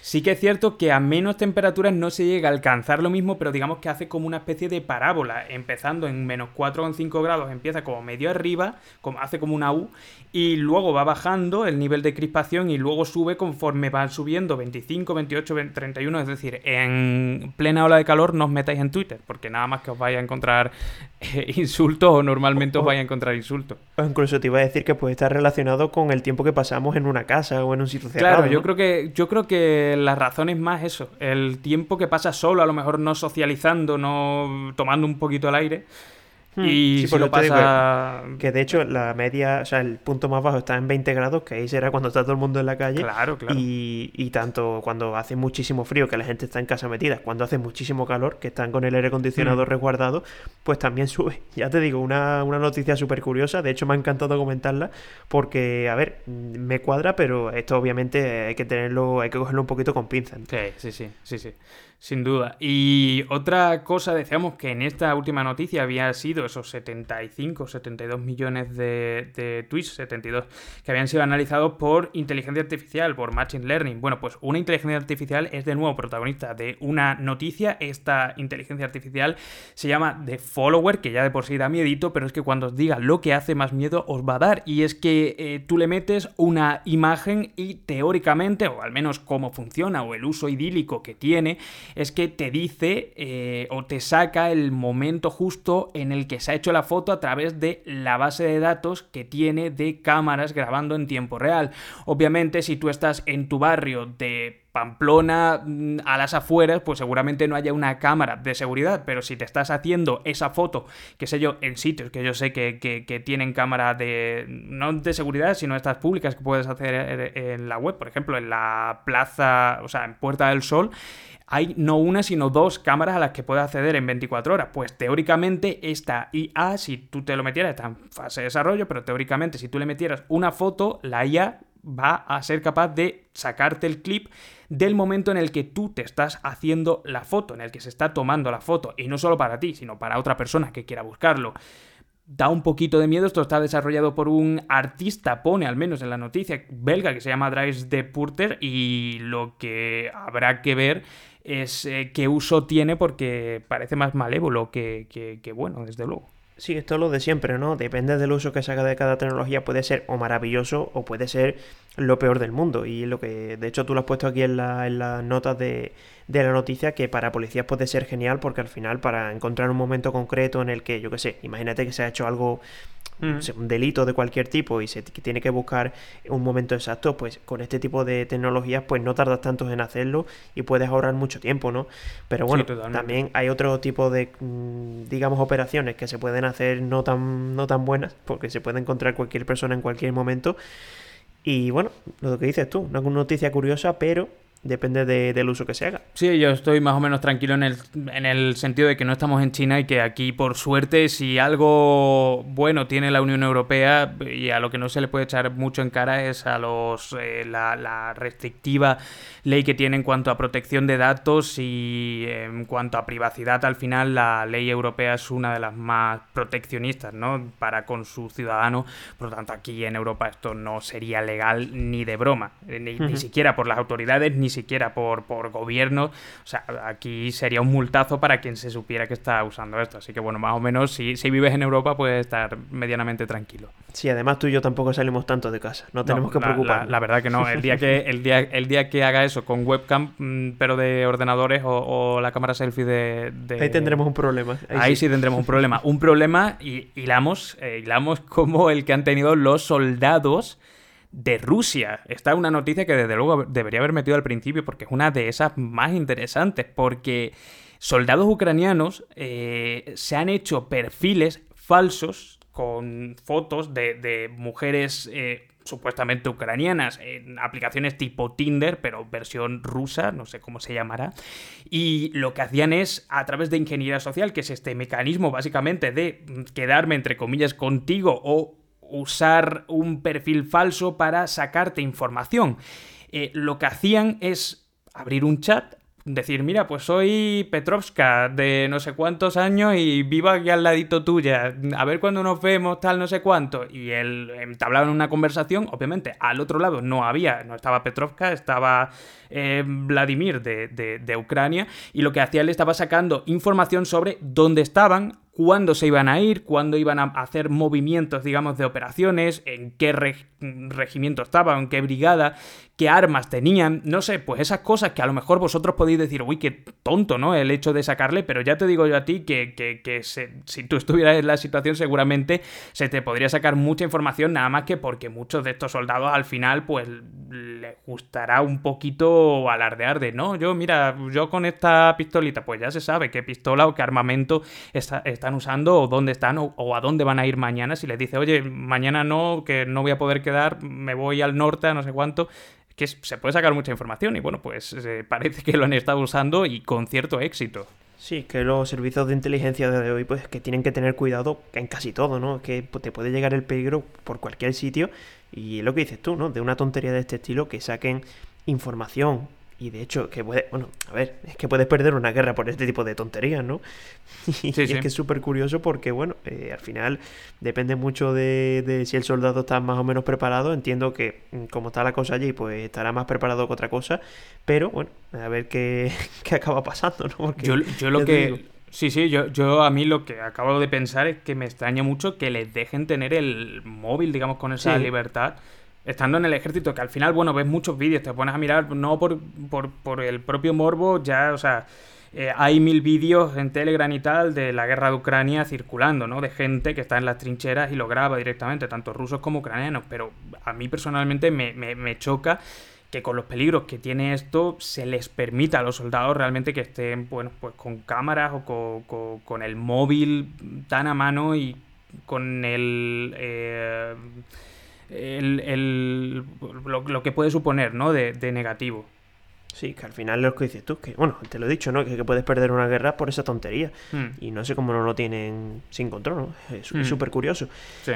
Sí que es cierto que a menos temperaturas no se llega a alcanzar lo mismo, pero digamos que hace como una especie de parábola, empezando en menos 4,5 grados, empieza como medio arriba, como, hace como una U, y luego va bajando el nivel de crispación y luego sube conforme van subiendo 25, 28, 31, es decir, en plena ola de calor no os metáis en Twitter, porque nada más que os vaya a encontrar eh, [laughs] insultos o normalmente os vaya a encontrar insultos. incluso te iba a decir que puede estar relacionado con el tiempo que pasamos en una casa o en un sitio cerrado. Claro, yo creo que yo creo que la razón es más eso, el tiempo que pasa solo, a lo mejor no socializando, no tomando un poquito el aire. Hmm. Y si lo pasa... que de hecho la media, o sea, el punto más bajo está en 20 grados, que ahí será cuando está todo el mundo en la calle. Claro, claro. Y, y tanto cuando hace muchísimo frío, que la gente está en casa metida, cuando hace muchísimo calor, que están con el aire acondicionado hmm. resguardado, pues también [laughs] sube. Ya te digo, una, una noticia súper curiosa, de hecho me ha encantado comentarla, porque, a ver, me cuadra, pero esto obviamente hay que tenerlo, hay que cogerlo un poquito con pinzas. Sí, sí, sí, sí, sí. Sin duda. Y otra cosa, decíamos que en esta última noticia había sido esos 75, 72 millones de, de tweets, 72, que habían sido analizados por inteligencia artificial, por machine learning. Bueno, pues una inteligencia artificial es de nuevo protagonista de una noticia. Esta inteligencia artificial se llama The Follower, que ya de por sí da miedito, pero es que cuando os diga lo que hace más miedo os va a dar. Y es que eh, tú le metes una imagen y teóricamente, o al menos cómo funciona, o el uso idílico que tiene, es que te dice eh, o te saca el momento justo en el que se ha hecho la foto a través de la base de datos que tiene de cámaras grabando en tiempo real. Obviamente, si tú estás en tu barrio de Pamplona mm, a las afueras, pues seguramente no haya una cámara de seguridad, pero si te estás haciendo esa foto, qué sé yo, en sitios que yo sé que, tienen cámara de, no de seguridad, sino estas públicas que puedes hacer en la web, por ejemplo, en la plaza, o sea, en Puerta del Sol, hay no una, sino dos cámaras a las que puedes acceder en 24 horas. Pues teóricamente esta IA, si tú te lo metieras, está en fase de desarrollo, pero teóricamente si tú le metieras una foto, la IA va a ser capaz de sacarte el clip del momento en el que tú te estás haciendo la foto, en el que se está tomando la foto, y no solo para ti, sino para otra persona que quiera buscarlo. Da un poquito de miedo, esto está desarrollado por un artista, pone al menos en la noticia belga que se llama Dries de Purter y lo que habrá que ver es eh, qué uso tiene porque parece más malévolo que, que bueno, desde luego. Sí, esto es lo de siempre, ¿no? Depende del uso que se haga de cada tecnología, puede ser o maravilloso o puede ser lo peor del mundo. Y lo que, de hecho, tú lo has puesto aquí en, las notas de, de, la noticia, que para policías puede ser genial, porque al final, para encontrar un momento concreto en el que, yo qué sé, imagínate que se ha hecho algo un delito de cualquier tipo y se tiene que buscar un momento exacto, pues con este tipo de tecnologías pues no tardas tanto en hacerlo y puedes ahorrar mucho tiempo, ¿no? Pero bueno, también hay otro tipo de, mm, digamos, operaciones que se pueden hacer no tan, no tan buenas, porque se puede encontrar cualquier persona en cualquier momento. Y bueno, lo que dices tú, una noticia curiosa, pero Depende del uso que se haga. Sí, yo estoy más o menos tranquilo en el, en el sentido de que no estamos en China y que aquí, por suerte, si algo bueno tiene la Unión Europea y a lo que no se le puede echar mucho en cara es a los eh, la, restrictiva ley que tiene en cuanto a protección de datos y en cuanto a privacidad, al final la ley europea es una de las más proteccionistas, ¿no? Para con su ciudadano. Por lo tanto, aquí en Europa esto no sería legal ni de broma, ni, ni siquiera por las autoridades ni siquiera por, por gobierno. O sea, aquí sería un multazo para quien se supiera que está usando esto. Así que bueno, más o menos si, si vives en Europa puedes estar medianamente tranquilo. Sí, además tú y yo tampoco salimos tanto de casa. No tenemos que preocupar. La, verdad que no. El día que, el día, el día que haga eso con webcam, mm, pero de ordenadores o, la cámara selfie de, Ahí tendremos un problema. Ahí, sí. tendremos un problema. Un problema y hilamos, eh, hilamos [laughs] como el que han tenido los soldados de Rusia. Esta es una noticia que desde luego debería haber metido al principio porque es una de esas más interesantes, porque soldados ucranianos eh, se han hecho perfiles falsos con fotos de, mujeres eh, supuestamente ucranianas en aplicaciones tipo Tinder, pero versión rusa, no sé cómo se llamará. Y lo que hacían es, a través de ingeniería social, que es este mecanismo básicamente de quedarme entre comillas contigo o usar un perfil falso para sacarte información. Eh, lo que hacían es abrir un chat, decir, mira, pues soy Petrovska de no sé cuántos años y vivo aquí al ladito tuya, a ver cuándo nos vemos, tal, no sé cuánto. Y él entablaba una conversación, obviamente al otro lado no había, no estaba Petrovska, estaba eh, Vladimir de, de Ucrania, y lo que hacía él estaba sacando información sobre dónde estaban, cuándo se iban a ir, cuándo iban a hacer movimientos, digamos, de operaciones, en qué regimiento estaban, en qué brigada, qué armas tenían, no sé, pues esas cosas que a lo mejor vosotros podéis decir, uy, qué tonto, ¿no? El hecho de sacarle, pero ya te digo yo a ti que, que, si tú estuvieras en la situación seguramente se te podría sacar mucha información, nada más que porque muchos de estos soldados al final, pues les gustará un poquito alardear de, no, yo, mira, yo con esta pistolita, pues ya se sabe qué pistola o qué armamento están usando o dónde están o, a dónde van a ir mañana. Si les dice, oye, mañana no, que no voy a poder quedar, me voy al norte a no sé cuánto que se puede sacar mucha información y bueno, pues eh, [laughs] parece que lo han estado usando y con cierto éxito. Sí, que los servicios de inteligencia de hoy pues que tienen que tener cuidado en casi todo, ¿no? Que te puede llegar el peligro por cualquier sitio y lo que dices tú, ¿no? De una tontería de este estilo que saquen información Y de hecho, que puede, bueno, a ver, es que puedes perder una guerra por este tipo de tonterías, ¿no? [laughs] Y, es que es súper curioso porque, bueno, eh, al final depende mucho de, de, si el soldado está más o menos preparado. Entiendo que mm, como está la cosa allí, pues estará más preparado que otra cosa. Pero, bueno, a ver qué, [laughs] qué acaba pasando, ¿no? Porque, yo, yo lo que... Sí, sí, yo, yo a mí lo que acabo de pensar es que me extraña mucho que les dejen tener el móvil, digamos, con esa libertad estando en el ejército, que al final, bueno, ves muchos vídeos, te pones a mirar, no por, por, el propio morbo, ya, o sea, eh, hay mil vídeos en Telegram y tal de la guerra de Ucrania circulando, ¿no? De gente que está en las trincheras y lo graba directamente, tanto rusos como ucranianos, pero a mí personalmente me, me choca que con los peligros que tiene esto se les permita a los soldados realmente que estén bueno, pues con cámaras o con, el móvil tan a mano y con el, eh, el, lo, que puede suponer ¿no? de, de negativo. Sí, que al final lo que dices tú, que bueno, te lo he dicho, ¿no? Que, puedes perder una guerra por esa tontería. Hmm. Y no sé cómo no lo tienen sin control, ¿no? Es hmm. súper curioso.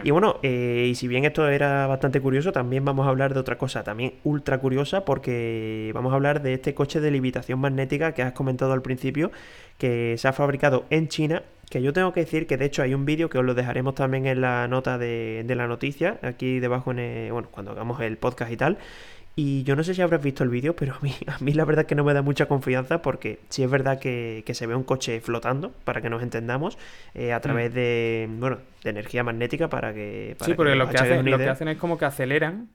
Y bueno, eh, y si bien esto era bastante curioso, también vamos a hablar de otra cosa, también ultra curiosa, porque vamos a hablar de este coche de limitación magnética que has comentado al principio, que se ha fabricado en China que yo tengo que decir que de hecho hay un vídeo que os lo dejaremos también en la nota de, de la noticia, aquí debajo en bueno, cuando hagamos el podcast y tal, y yo no sé si habrás visto el vídeo, pero a mí, [laughs] a mí la verdad es que no me da mucha confianza porque sí es verdad que, se ve un coche flotando, para que nos entendamos, eh, a través mm. de, bueno, de energía magnética para que... sí, porque lo, que hacen, lo que hacen es como que aceleran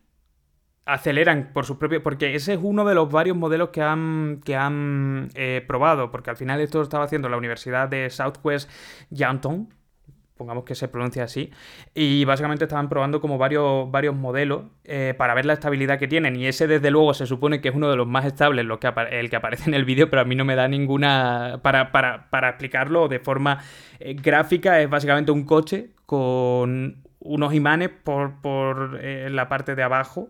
aceleran por sus propios. Porque ese es uno de los varios modelos que han, que han eh, probado. Porque al final esto lo estaba haciendo la Universidad de Southwest Yankton, pongamos que se pronuncia así, y básicamente estaban probando como varios, varios modelos eh, para ver la estabilidad que tienen, y ese desde luego se supone que es uno de los más estables, lo que el que aparece en el vídeo, pero a mí no me da ninguna... Para, para, explicarlo de forma eh, gráfica, es básicamente un coche con unos imanes por, por la parte de abajo,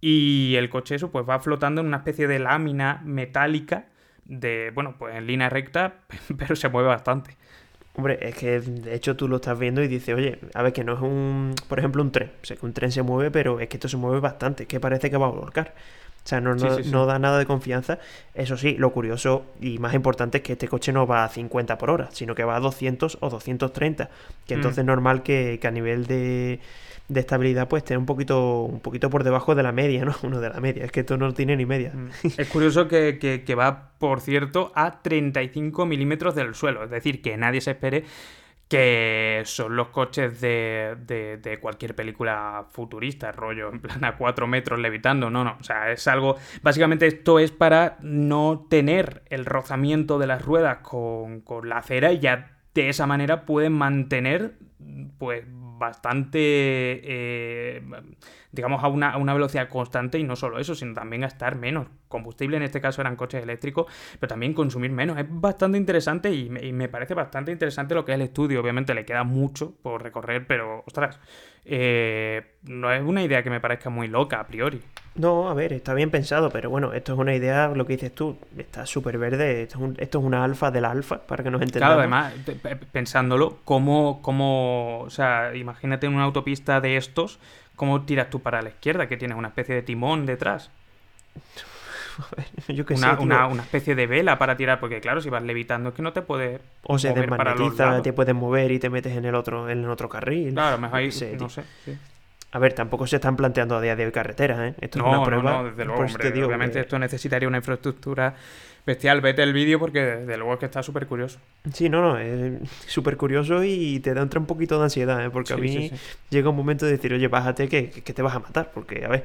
y el coche eso pues va flotando en una especie de lámina metálica de, bueno, pues en línea recta, [laughs] pero se mueve bastante. Hombre, es que de hecho tú lo estás viendo y dices, oye, a ver, que no es un, por ejemplo, un tren. sé que un tren se mueve, pero es que esto se mueve bastante, es que parece que va a volcar. O sea, no, no, da nada de confianza. Eso sí, lo curioso y más importante es que este coche no va a 50 por hora, sino que va a 200 o 230. Que mm. entonces es normal que a nivel de, de estabilidad pues esté un poquito, un poquito por debajo de la media, ¿no? [laughs] Uno de la media, es que esto no tiene ni media. Mm. Es curioso que, va, por cierto, a 35 milímetros del suelo, es decir, que nadie se espere que son los coches de, de, cualquier película futurista, rollo, en plan a 4 metros levitando, no, no, o sea, es algo, básicamente esto es para no tener el rozamiento de las ruedas con, con la acera y ya de esa manera pueden mantener, pues, bastante, eh, digamos, a una, a una, velocidad constante y no solo eso, sino también gastar menos combustible, en este caso eran coches eléctricos, pero también consumir menos. Es bastante interesante y me, parece bastante interesante lo que es el estudio. Obviamente le queda mucho por recorrer, pero, ostras, eh, no es una idea que me parezca muy loca a priori. No, a ver, está bien pensado, pero bueno, esto es una idea, lo que dices tú, está súper verde, esto es, una alfa de la alfa, para que nos entendamos. Claro, además, pensándolo, ¿cómo, cómo, o sea, imagínate una autopista de estos, ¿cómo tiras tú para la izquierda? Que tienes una especie de timón detrás. [laughs] Yo una, una, una, especie de vela para tirar, porque claro, si vas levitando es que no te puedes. O se desmagnetiza, te puedes mover y te metes en el otro, en el otro carril. Claro, mejor ahí, no sé. Sí. A ver, tampoco se están planteando a día de hoy carreteras, ¿eh? Esto es una prueba. No, desde luego, hombre, Obviamente esto necesitaría una infraestructura bestial. Vete el vídeo porque desde luego es que está súper curioso. Sí, no, no, es súper curioso y te da un poquito de ansiedad, ¿eh? Porque a mí llega un momento de decir, oye, bájate que, que, te vas a matar. Porque, a ver,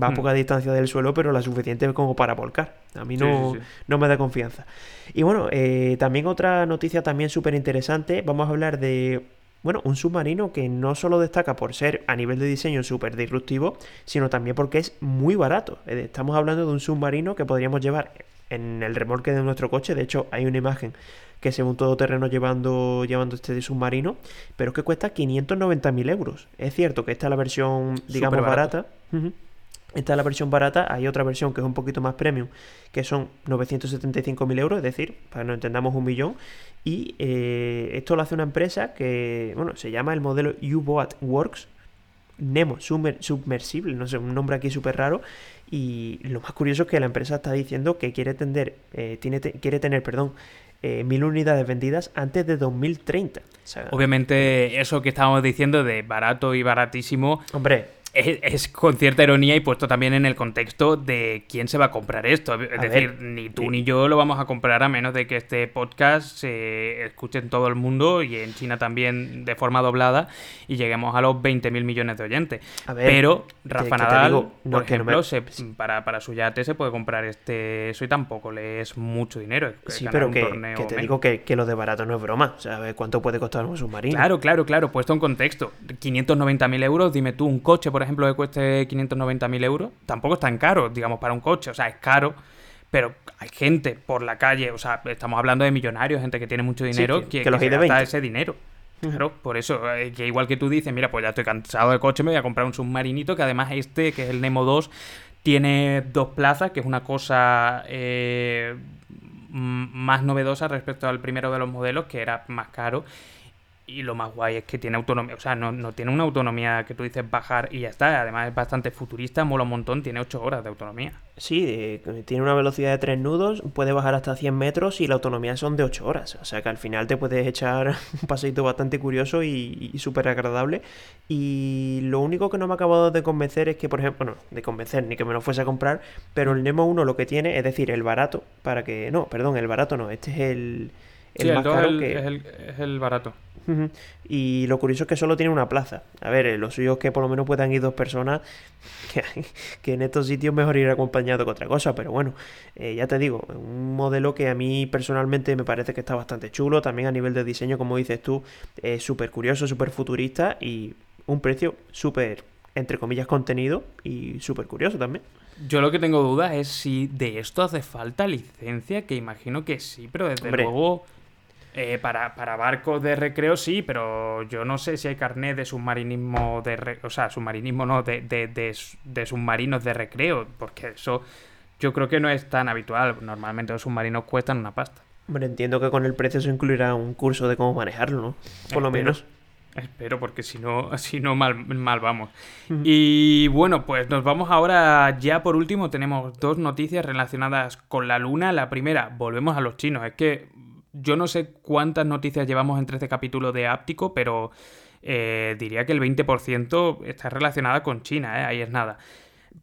va a hmm. poca distancia del suelo, pero la suficiente como para volcar. A mí no, no me da confianza. Y bueno, eh, también otra noticia también súper interesante. Vamos a hablar de bueno, un submarino que no solo destaca por ser a nivel de diseño súper disruptivo, sino también porque es muy barato. Estamos hablando de un submarino que podríamos llevar en el remolque de nuestro coche. De hecho, hay una imagen que se ve un todoterreno llevando, llevando este submarino, pero es que cuesta 590.000 euros. Es cierto que esta es la versión, digamos, barata. Esta es la versión barata, hay otra versión que es un poquito más premium, que son 975.000 euros, es decir, para que nos entendamos un millón. Y eh, esto lo hace una empresa que, bueno, se llama el modelo U-Boat Works, Nemo submersible, no sé, un nombre aquí súper raro. Y lo más curioso es que la empresa está diciendo que quiere tener, eh, tiene, quiere tener, perdón, eh, mil unidades vendidas antes de 2030. Obviamente, eso que estábamos diciendo de barato y baratísimo. Hombre, es, con cierta ironía y puesto también en el contexto de quién se va a comprar esto. Es decir, ni tú ni yo lo vamos a comprar a menos de que este podcast se escuche en todo el mundo y en China también de forma doblada y lleguemos a los 20.000 millones de oyentes. Pero Rafa Nadal, por ejemplo, para, para su yate se puede comprar este eso y tampoco le es mucho dinero. Sí, pero que, te digo que, que, lo de barato no es broma. Sea, ¿cuánto puede costar un submarino? Claro, claro, claro. Puesto en contexto. 590.000 euros, dime tú, un coche, por por ejemplo, que cueste 590.000 euros, tampoco es tan caro, digamos, para un coche. O sea, es caro, pero hay gente por la calle, o sea, estamos hablando de millonarios, gente que tiene mucho dinero, que, que, gasta ese dinero. Claro, por eso, eh, que igual que tú dices, mira, pues ya estoy cansado del coche, me voy a comprar un submarinito, que además este, que es el Nemo 2, tiene dos plazas, que es una cosa eh, más novedosa respecto al primero de los modelos, que era más caro y lo más guay es que tiene autonomía, o sea, no, tiene una autonomía que tú dices bajar y ya está. Además es bastante futurista, mola un montón, tiene 8 horas de autonomía. Sí, tiene una velocidad de 3 nudos, puede bajar hasta 100 metros y la autonomía son de 8 horas. O sea que al final te puedes echar [laughs] un paseito bastante curioso y, súper agradable. Y lo único que no me ha acabado de convencer es que, por ejemplo, no, de convencer ni que me lo fuese a comprar, pero el Nemo 1 lo que tiene, es decir, el barato, para que... No, perdón, el barato no, este es el... El más caro que... es, el, es el barato. Y lo curioso es que solo tiene una plaza. A ver, lo suyo es que por lo menos puedan ir dos personas, [laughs] que, en estos sitios mejor ir acompañado que otra cosa, pero bueno, eh, ya te digo, un modelo que a mí personalmente me parece que está bastante chulo, también a nivel de diseño, como dices tú, es súper curioso, súper futurista y un precio súper, entre comillas, contenido y súper curioso también. Yo lo que tengo duda es si de esto hace falta licencia, que imagino que sí, pero desde luego eh, para, para, barcos de recreo sí, pero yo no sé si hay carnet de submarinismo de o sea, submarinismo no, de, de, de, submarinos de recreo, porque eso yo creo que no es tan habitual. Normalmente los submarinos cuestan una pasta. Bueno, entiendo que con el precio se incluirá un curso de cómo manejarlo, ¿no? Por lo menos. Espero, porque si no, [laughs] si no mal, mal vamos. Y bueno, pues nos vamos ahora, ya por último, tenemos dos noticias relacionadas con la luna. La primera, volvemos a los chinos. Es que yo no sé cuántas noticias llevamos entre este capítulo de Áptico, pero eh, diría que el 20% está relacionada con China, ¿eh? ahí es nada.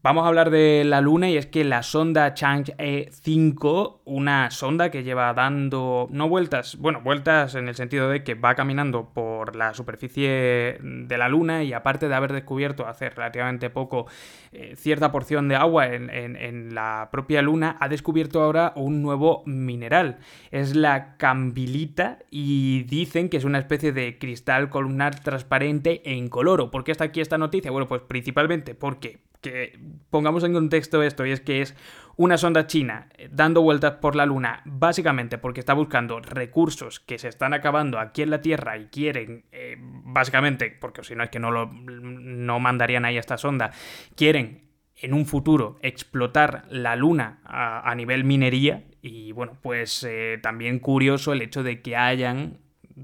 Vamos a hablar de la Luna y es que la sonda Chang'e 5, una sonda que lleva dando, no vueltas, bueno, vueltas en el sentido de que va caminando por la superficie de la Luna y aparte de haber descubierto hace relativamente poco eh, cierta porción de agua en, en, la propia Luna, ha descubierto ahora un nuevo mineral. Es la cambilita y dicen que es una especie de cristal columnar transparente e incoloro. ¿Por qué está aquí esta noticia? Bueno, pues principalmente porque que pongamos en contexto esto, y es que es una sonda china eh, dando vueltas por la Luna, básicamente porque está buscando recursos que se están acabando aquí en la Tierra y quieren, eh, básicamente, porque si no es que no, lo, no mandarían ahí esta sonda, quieren en un futuro explotar la Luna a, nivel minería. Y bueno, pues eh, también curioso el hecho de que hayan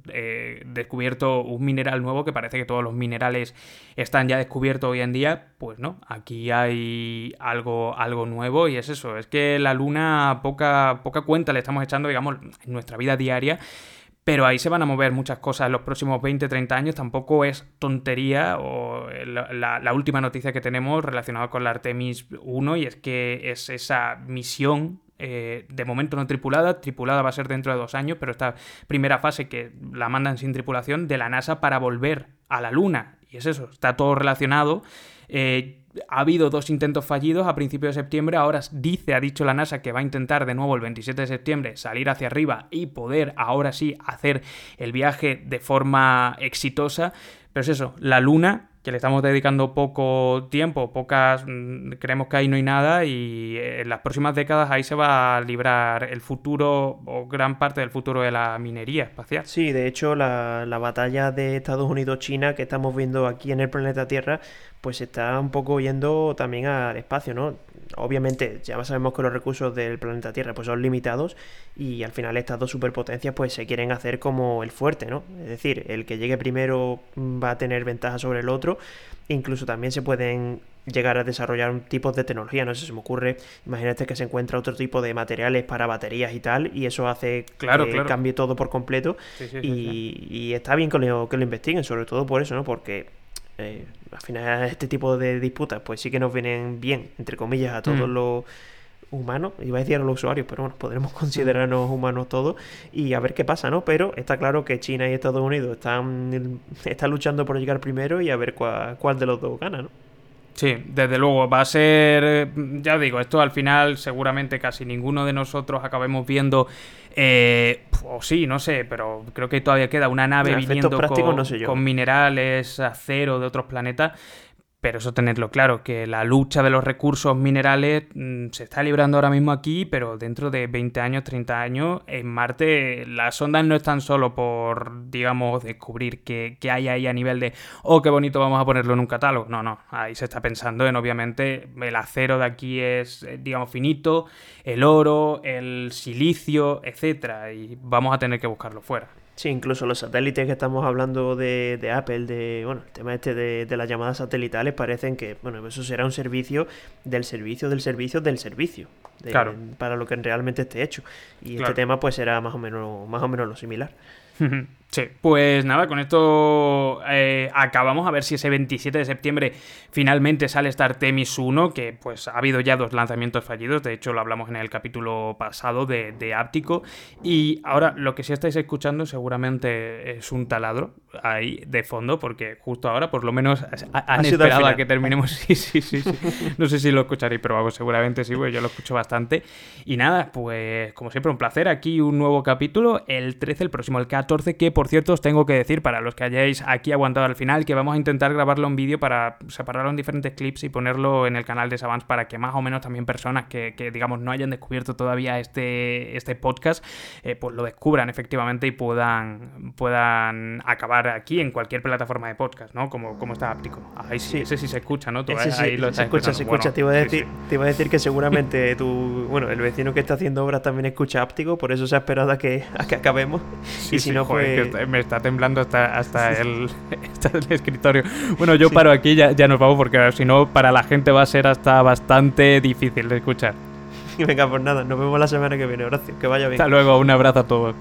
eh, descubierto un mineral nuevo que parece que todos los minerales están ya descubiertos hoy en día, pues no, aquí hay algo, algo nuevo y es eso, es que la luna poca, poca cuenta le estamos echando, digamos, en nuestra vida diaria. Pero ahí se van a mover muchas cosas en los próximos 20, 30 años. Tampoco es tontería o la, última noticia que tenemos relacionada con la Artemis 1 y es que es esa misión eh, de momento no tripulada, tripulada va a ser dentro de dos años, pero esta primera fase que la mandan sin tripulación de la NASA para volver a la Luna. Y es eso, está todo relacionado. Eh, ha habido dos intentos fallidos a principios de septiembre, ahora dice, ha dicho la NASA que va a intentar de nuevo el 27 de septiembre salir hacia arriba y poder ahora sí hacer el viaje de forma exitosa. Pero es eso, la Luna que le estamos dedicando poco tiempo, pocas, mm, creemos que ahí no hay nada y en las próximas décadas ahí se va a librar el futuro o gran parte del futuro de la minería espacial. Sí, de hecho la, la batalla de Estados Unidos-China que estamos viendo aquí en el planeta Tierra pues está un poco yendo también al espacio, ¿no? Obviamente ya sabemos que los recursos del planeta Tierra pues son limitados y al final estas dos superpotencias pues se quieren hacer como el fuerte, ¿no? Es decir, el que llegue primero va a tener ventaja sobre el otro, incluso también se pueden llegar a desarrollar tipos de tecnología. No sé, se me ocurre, imagínate que se encuentra otro tipo de materiales para baterías y tal, y eso hace claro, que cambie todo por completo. y, está bien que lo, que lo investiguen, sobre todo por eso, ¿no? Porque eh, al final este tipo de disputas pues sí que nos vienen bien, entre comillas, a todos mm. los humanos, iba a decir a los usuarios, pero bueno, podremos [laughs] considerarnos humanos todos y a ver qué pasa, ¿no? Pero está claro que China y Estados Unidos están, están luchando por llegar primero y a ver cuál, cuál de los dos gana, ¿no? Sí, desde luego, va a ser, ya digo, esto al final seguramente casi ninguno de nosotros acabemos viendo, eh, o sí, no sé, pero creo que todavía queda una nave viniendo con, con minerales, acero de otros planetas pero eso tenerlo claro, que la lucha de los recursos minerales mm, se está librando ahora mismo aquí, pero dentro de 20 años, 30 años, en Marte las ondas no están solo por, digamos, descubrir qué, hay ahí a nivel de, oh, qué bonito, vamos a ponerlo en un catálogo. No, no, ahí se está pensando en, obviamente, el acero de aquí es, eh, digamos, finito, el oro, el silicio, etcétera, y vamos a tener que buscarlo fuera. Sí, incluso los satélites que estamos hablando de, de Apple, de bueno, el tema este de, de, las llamadas satelitales, parecen que, bueno, eso será un servicio del servicio del servicio del servicio. claro. Para lo que realmente esté hecho. Y este tema, pues, será más o menos, más o menos lo similar. [laughs] Sí, pues nada, con esto eh, acabamos. A ver si ese 27 de septiembre finalmente sale Star Artemis 1, que pues ha habido ya dos lanzamientos fallidos, de hecho lo hablamos en el capítulo pasado de, de Áptico, y ahora lo que sí estáis escuchando seguramente es un taladro ahí de fondo, porque justo ahora por lo menos han esperado a que terminemos, [laughs] sí, sí, sí, sí, no sé si lo escucharéis, pero vamos, seguramente sí, pues yo lo escucho bastante, y nada, pues como siempre un placer, aquí un nuevo capítulo, el 13, el próximo, el 14, que por por cierto, os tengo que decir, para los que hayáis aquí aguantado al final, que vamos a intentar grabarlo en vídeo para separarlo en diferentes clips y ponerlo en el canal de Savants para que más o menos también personas que, digamos, no hayan descubierto todavía este, este podcast, eh, pues lo descubran efectivamente y puedan, puedan acabar aquí en cualquier plataforma de podcast, ¿no? Como, como está áptico. Ahí sí, ese sí se escucha, ¿no? Tú ahí, lo se escucha, se escucha. te, iba a decir, te iba a decir que seguramente [laughs] tu, bueno, el vecino que está haciendo obras también escucha áptico, por eso se ha esperado a que, a que acabemos. y si no, pues me está temblando hasta, hasta, [laughs] el, escritorio. Bueno, yo paro aquí, ya, ya nos vamos, porque si no, para la gente va a ser hasta bastante difícil de escuchar. [laughs] Y venga, pues nada, nos vemos la semana que viene, Horacio. Que vaya bien. Hasta luego, un abrazo a todos.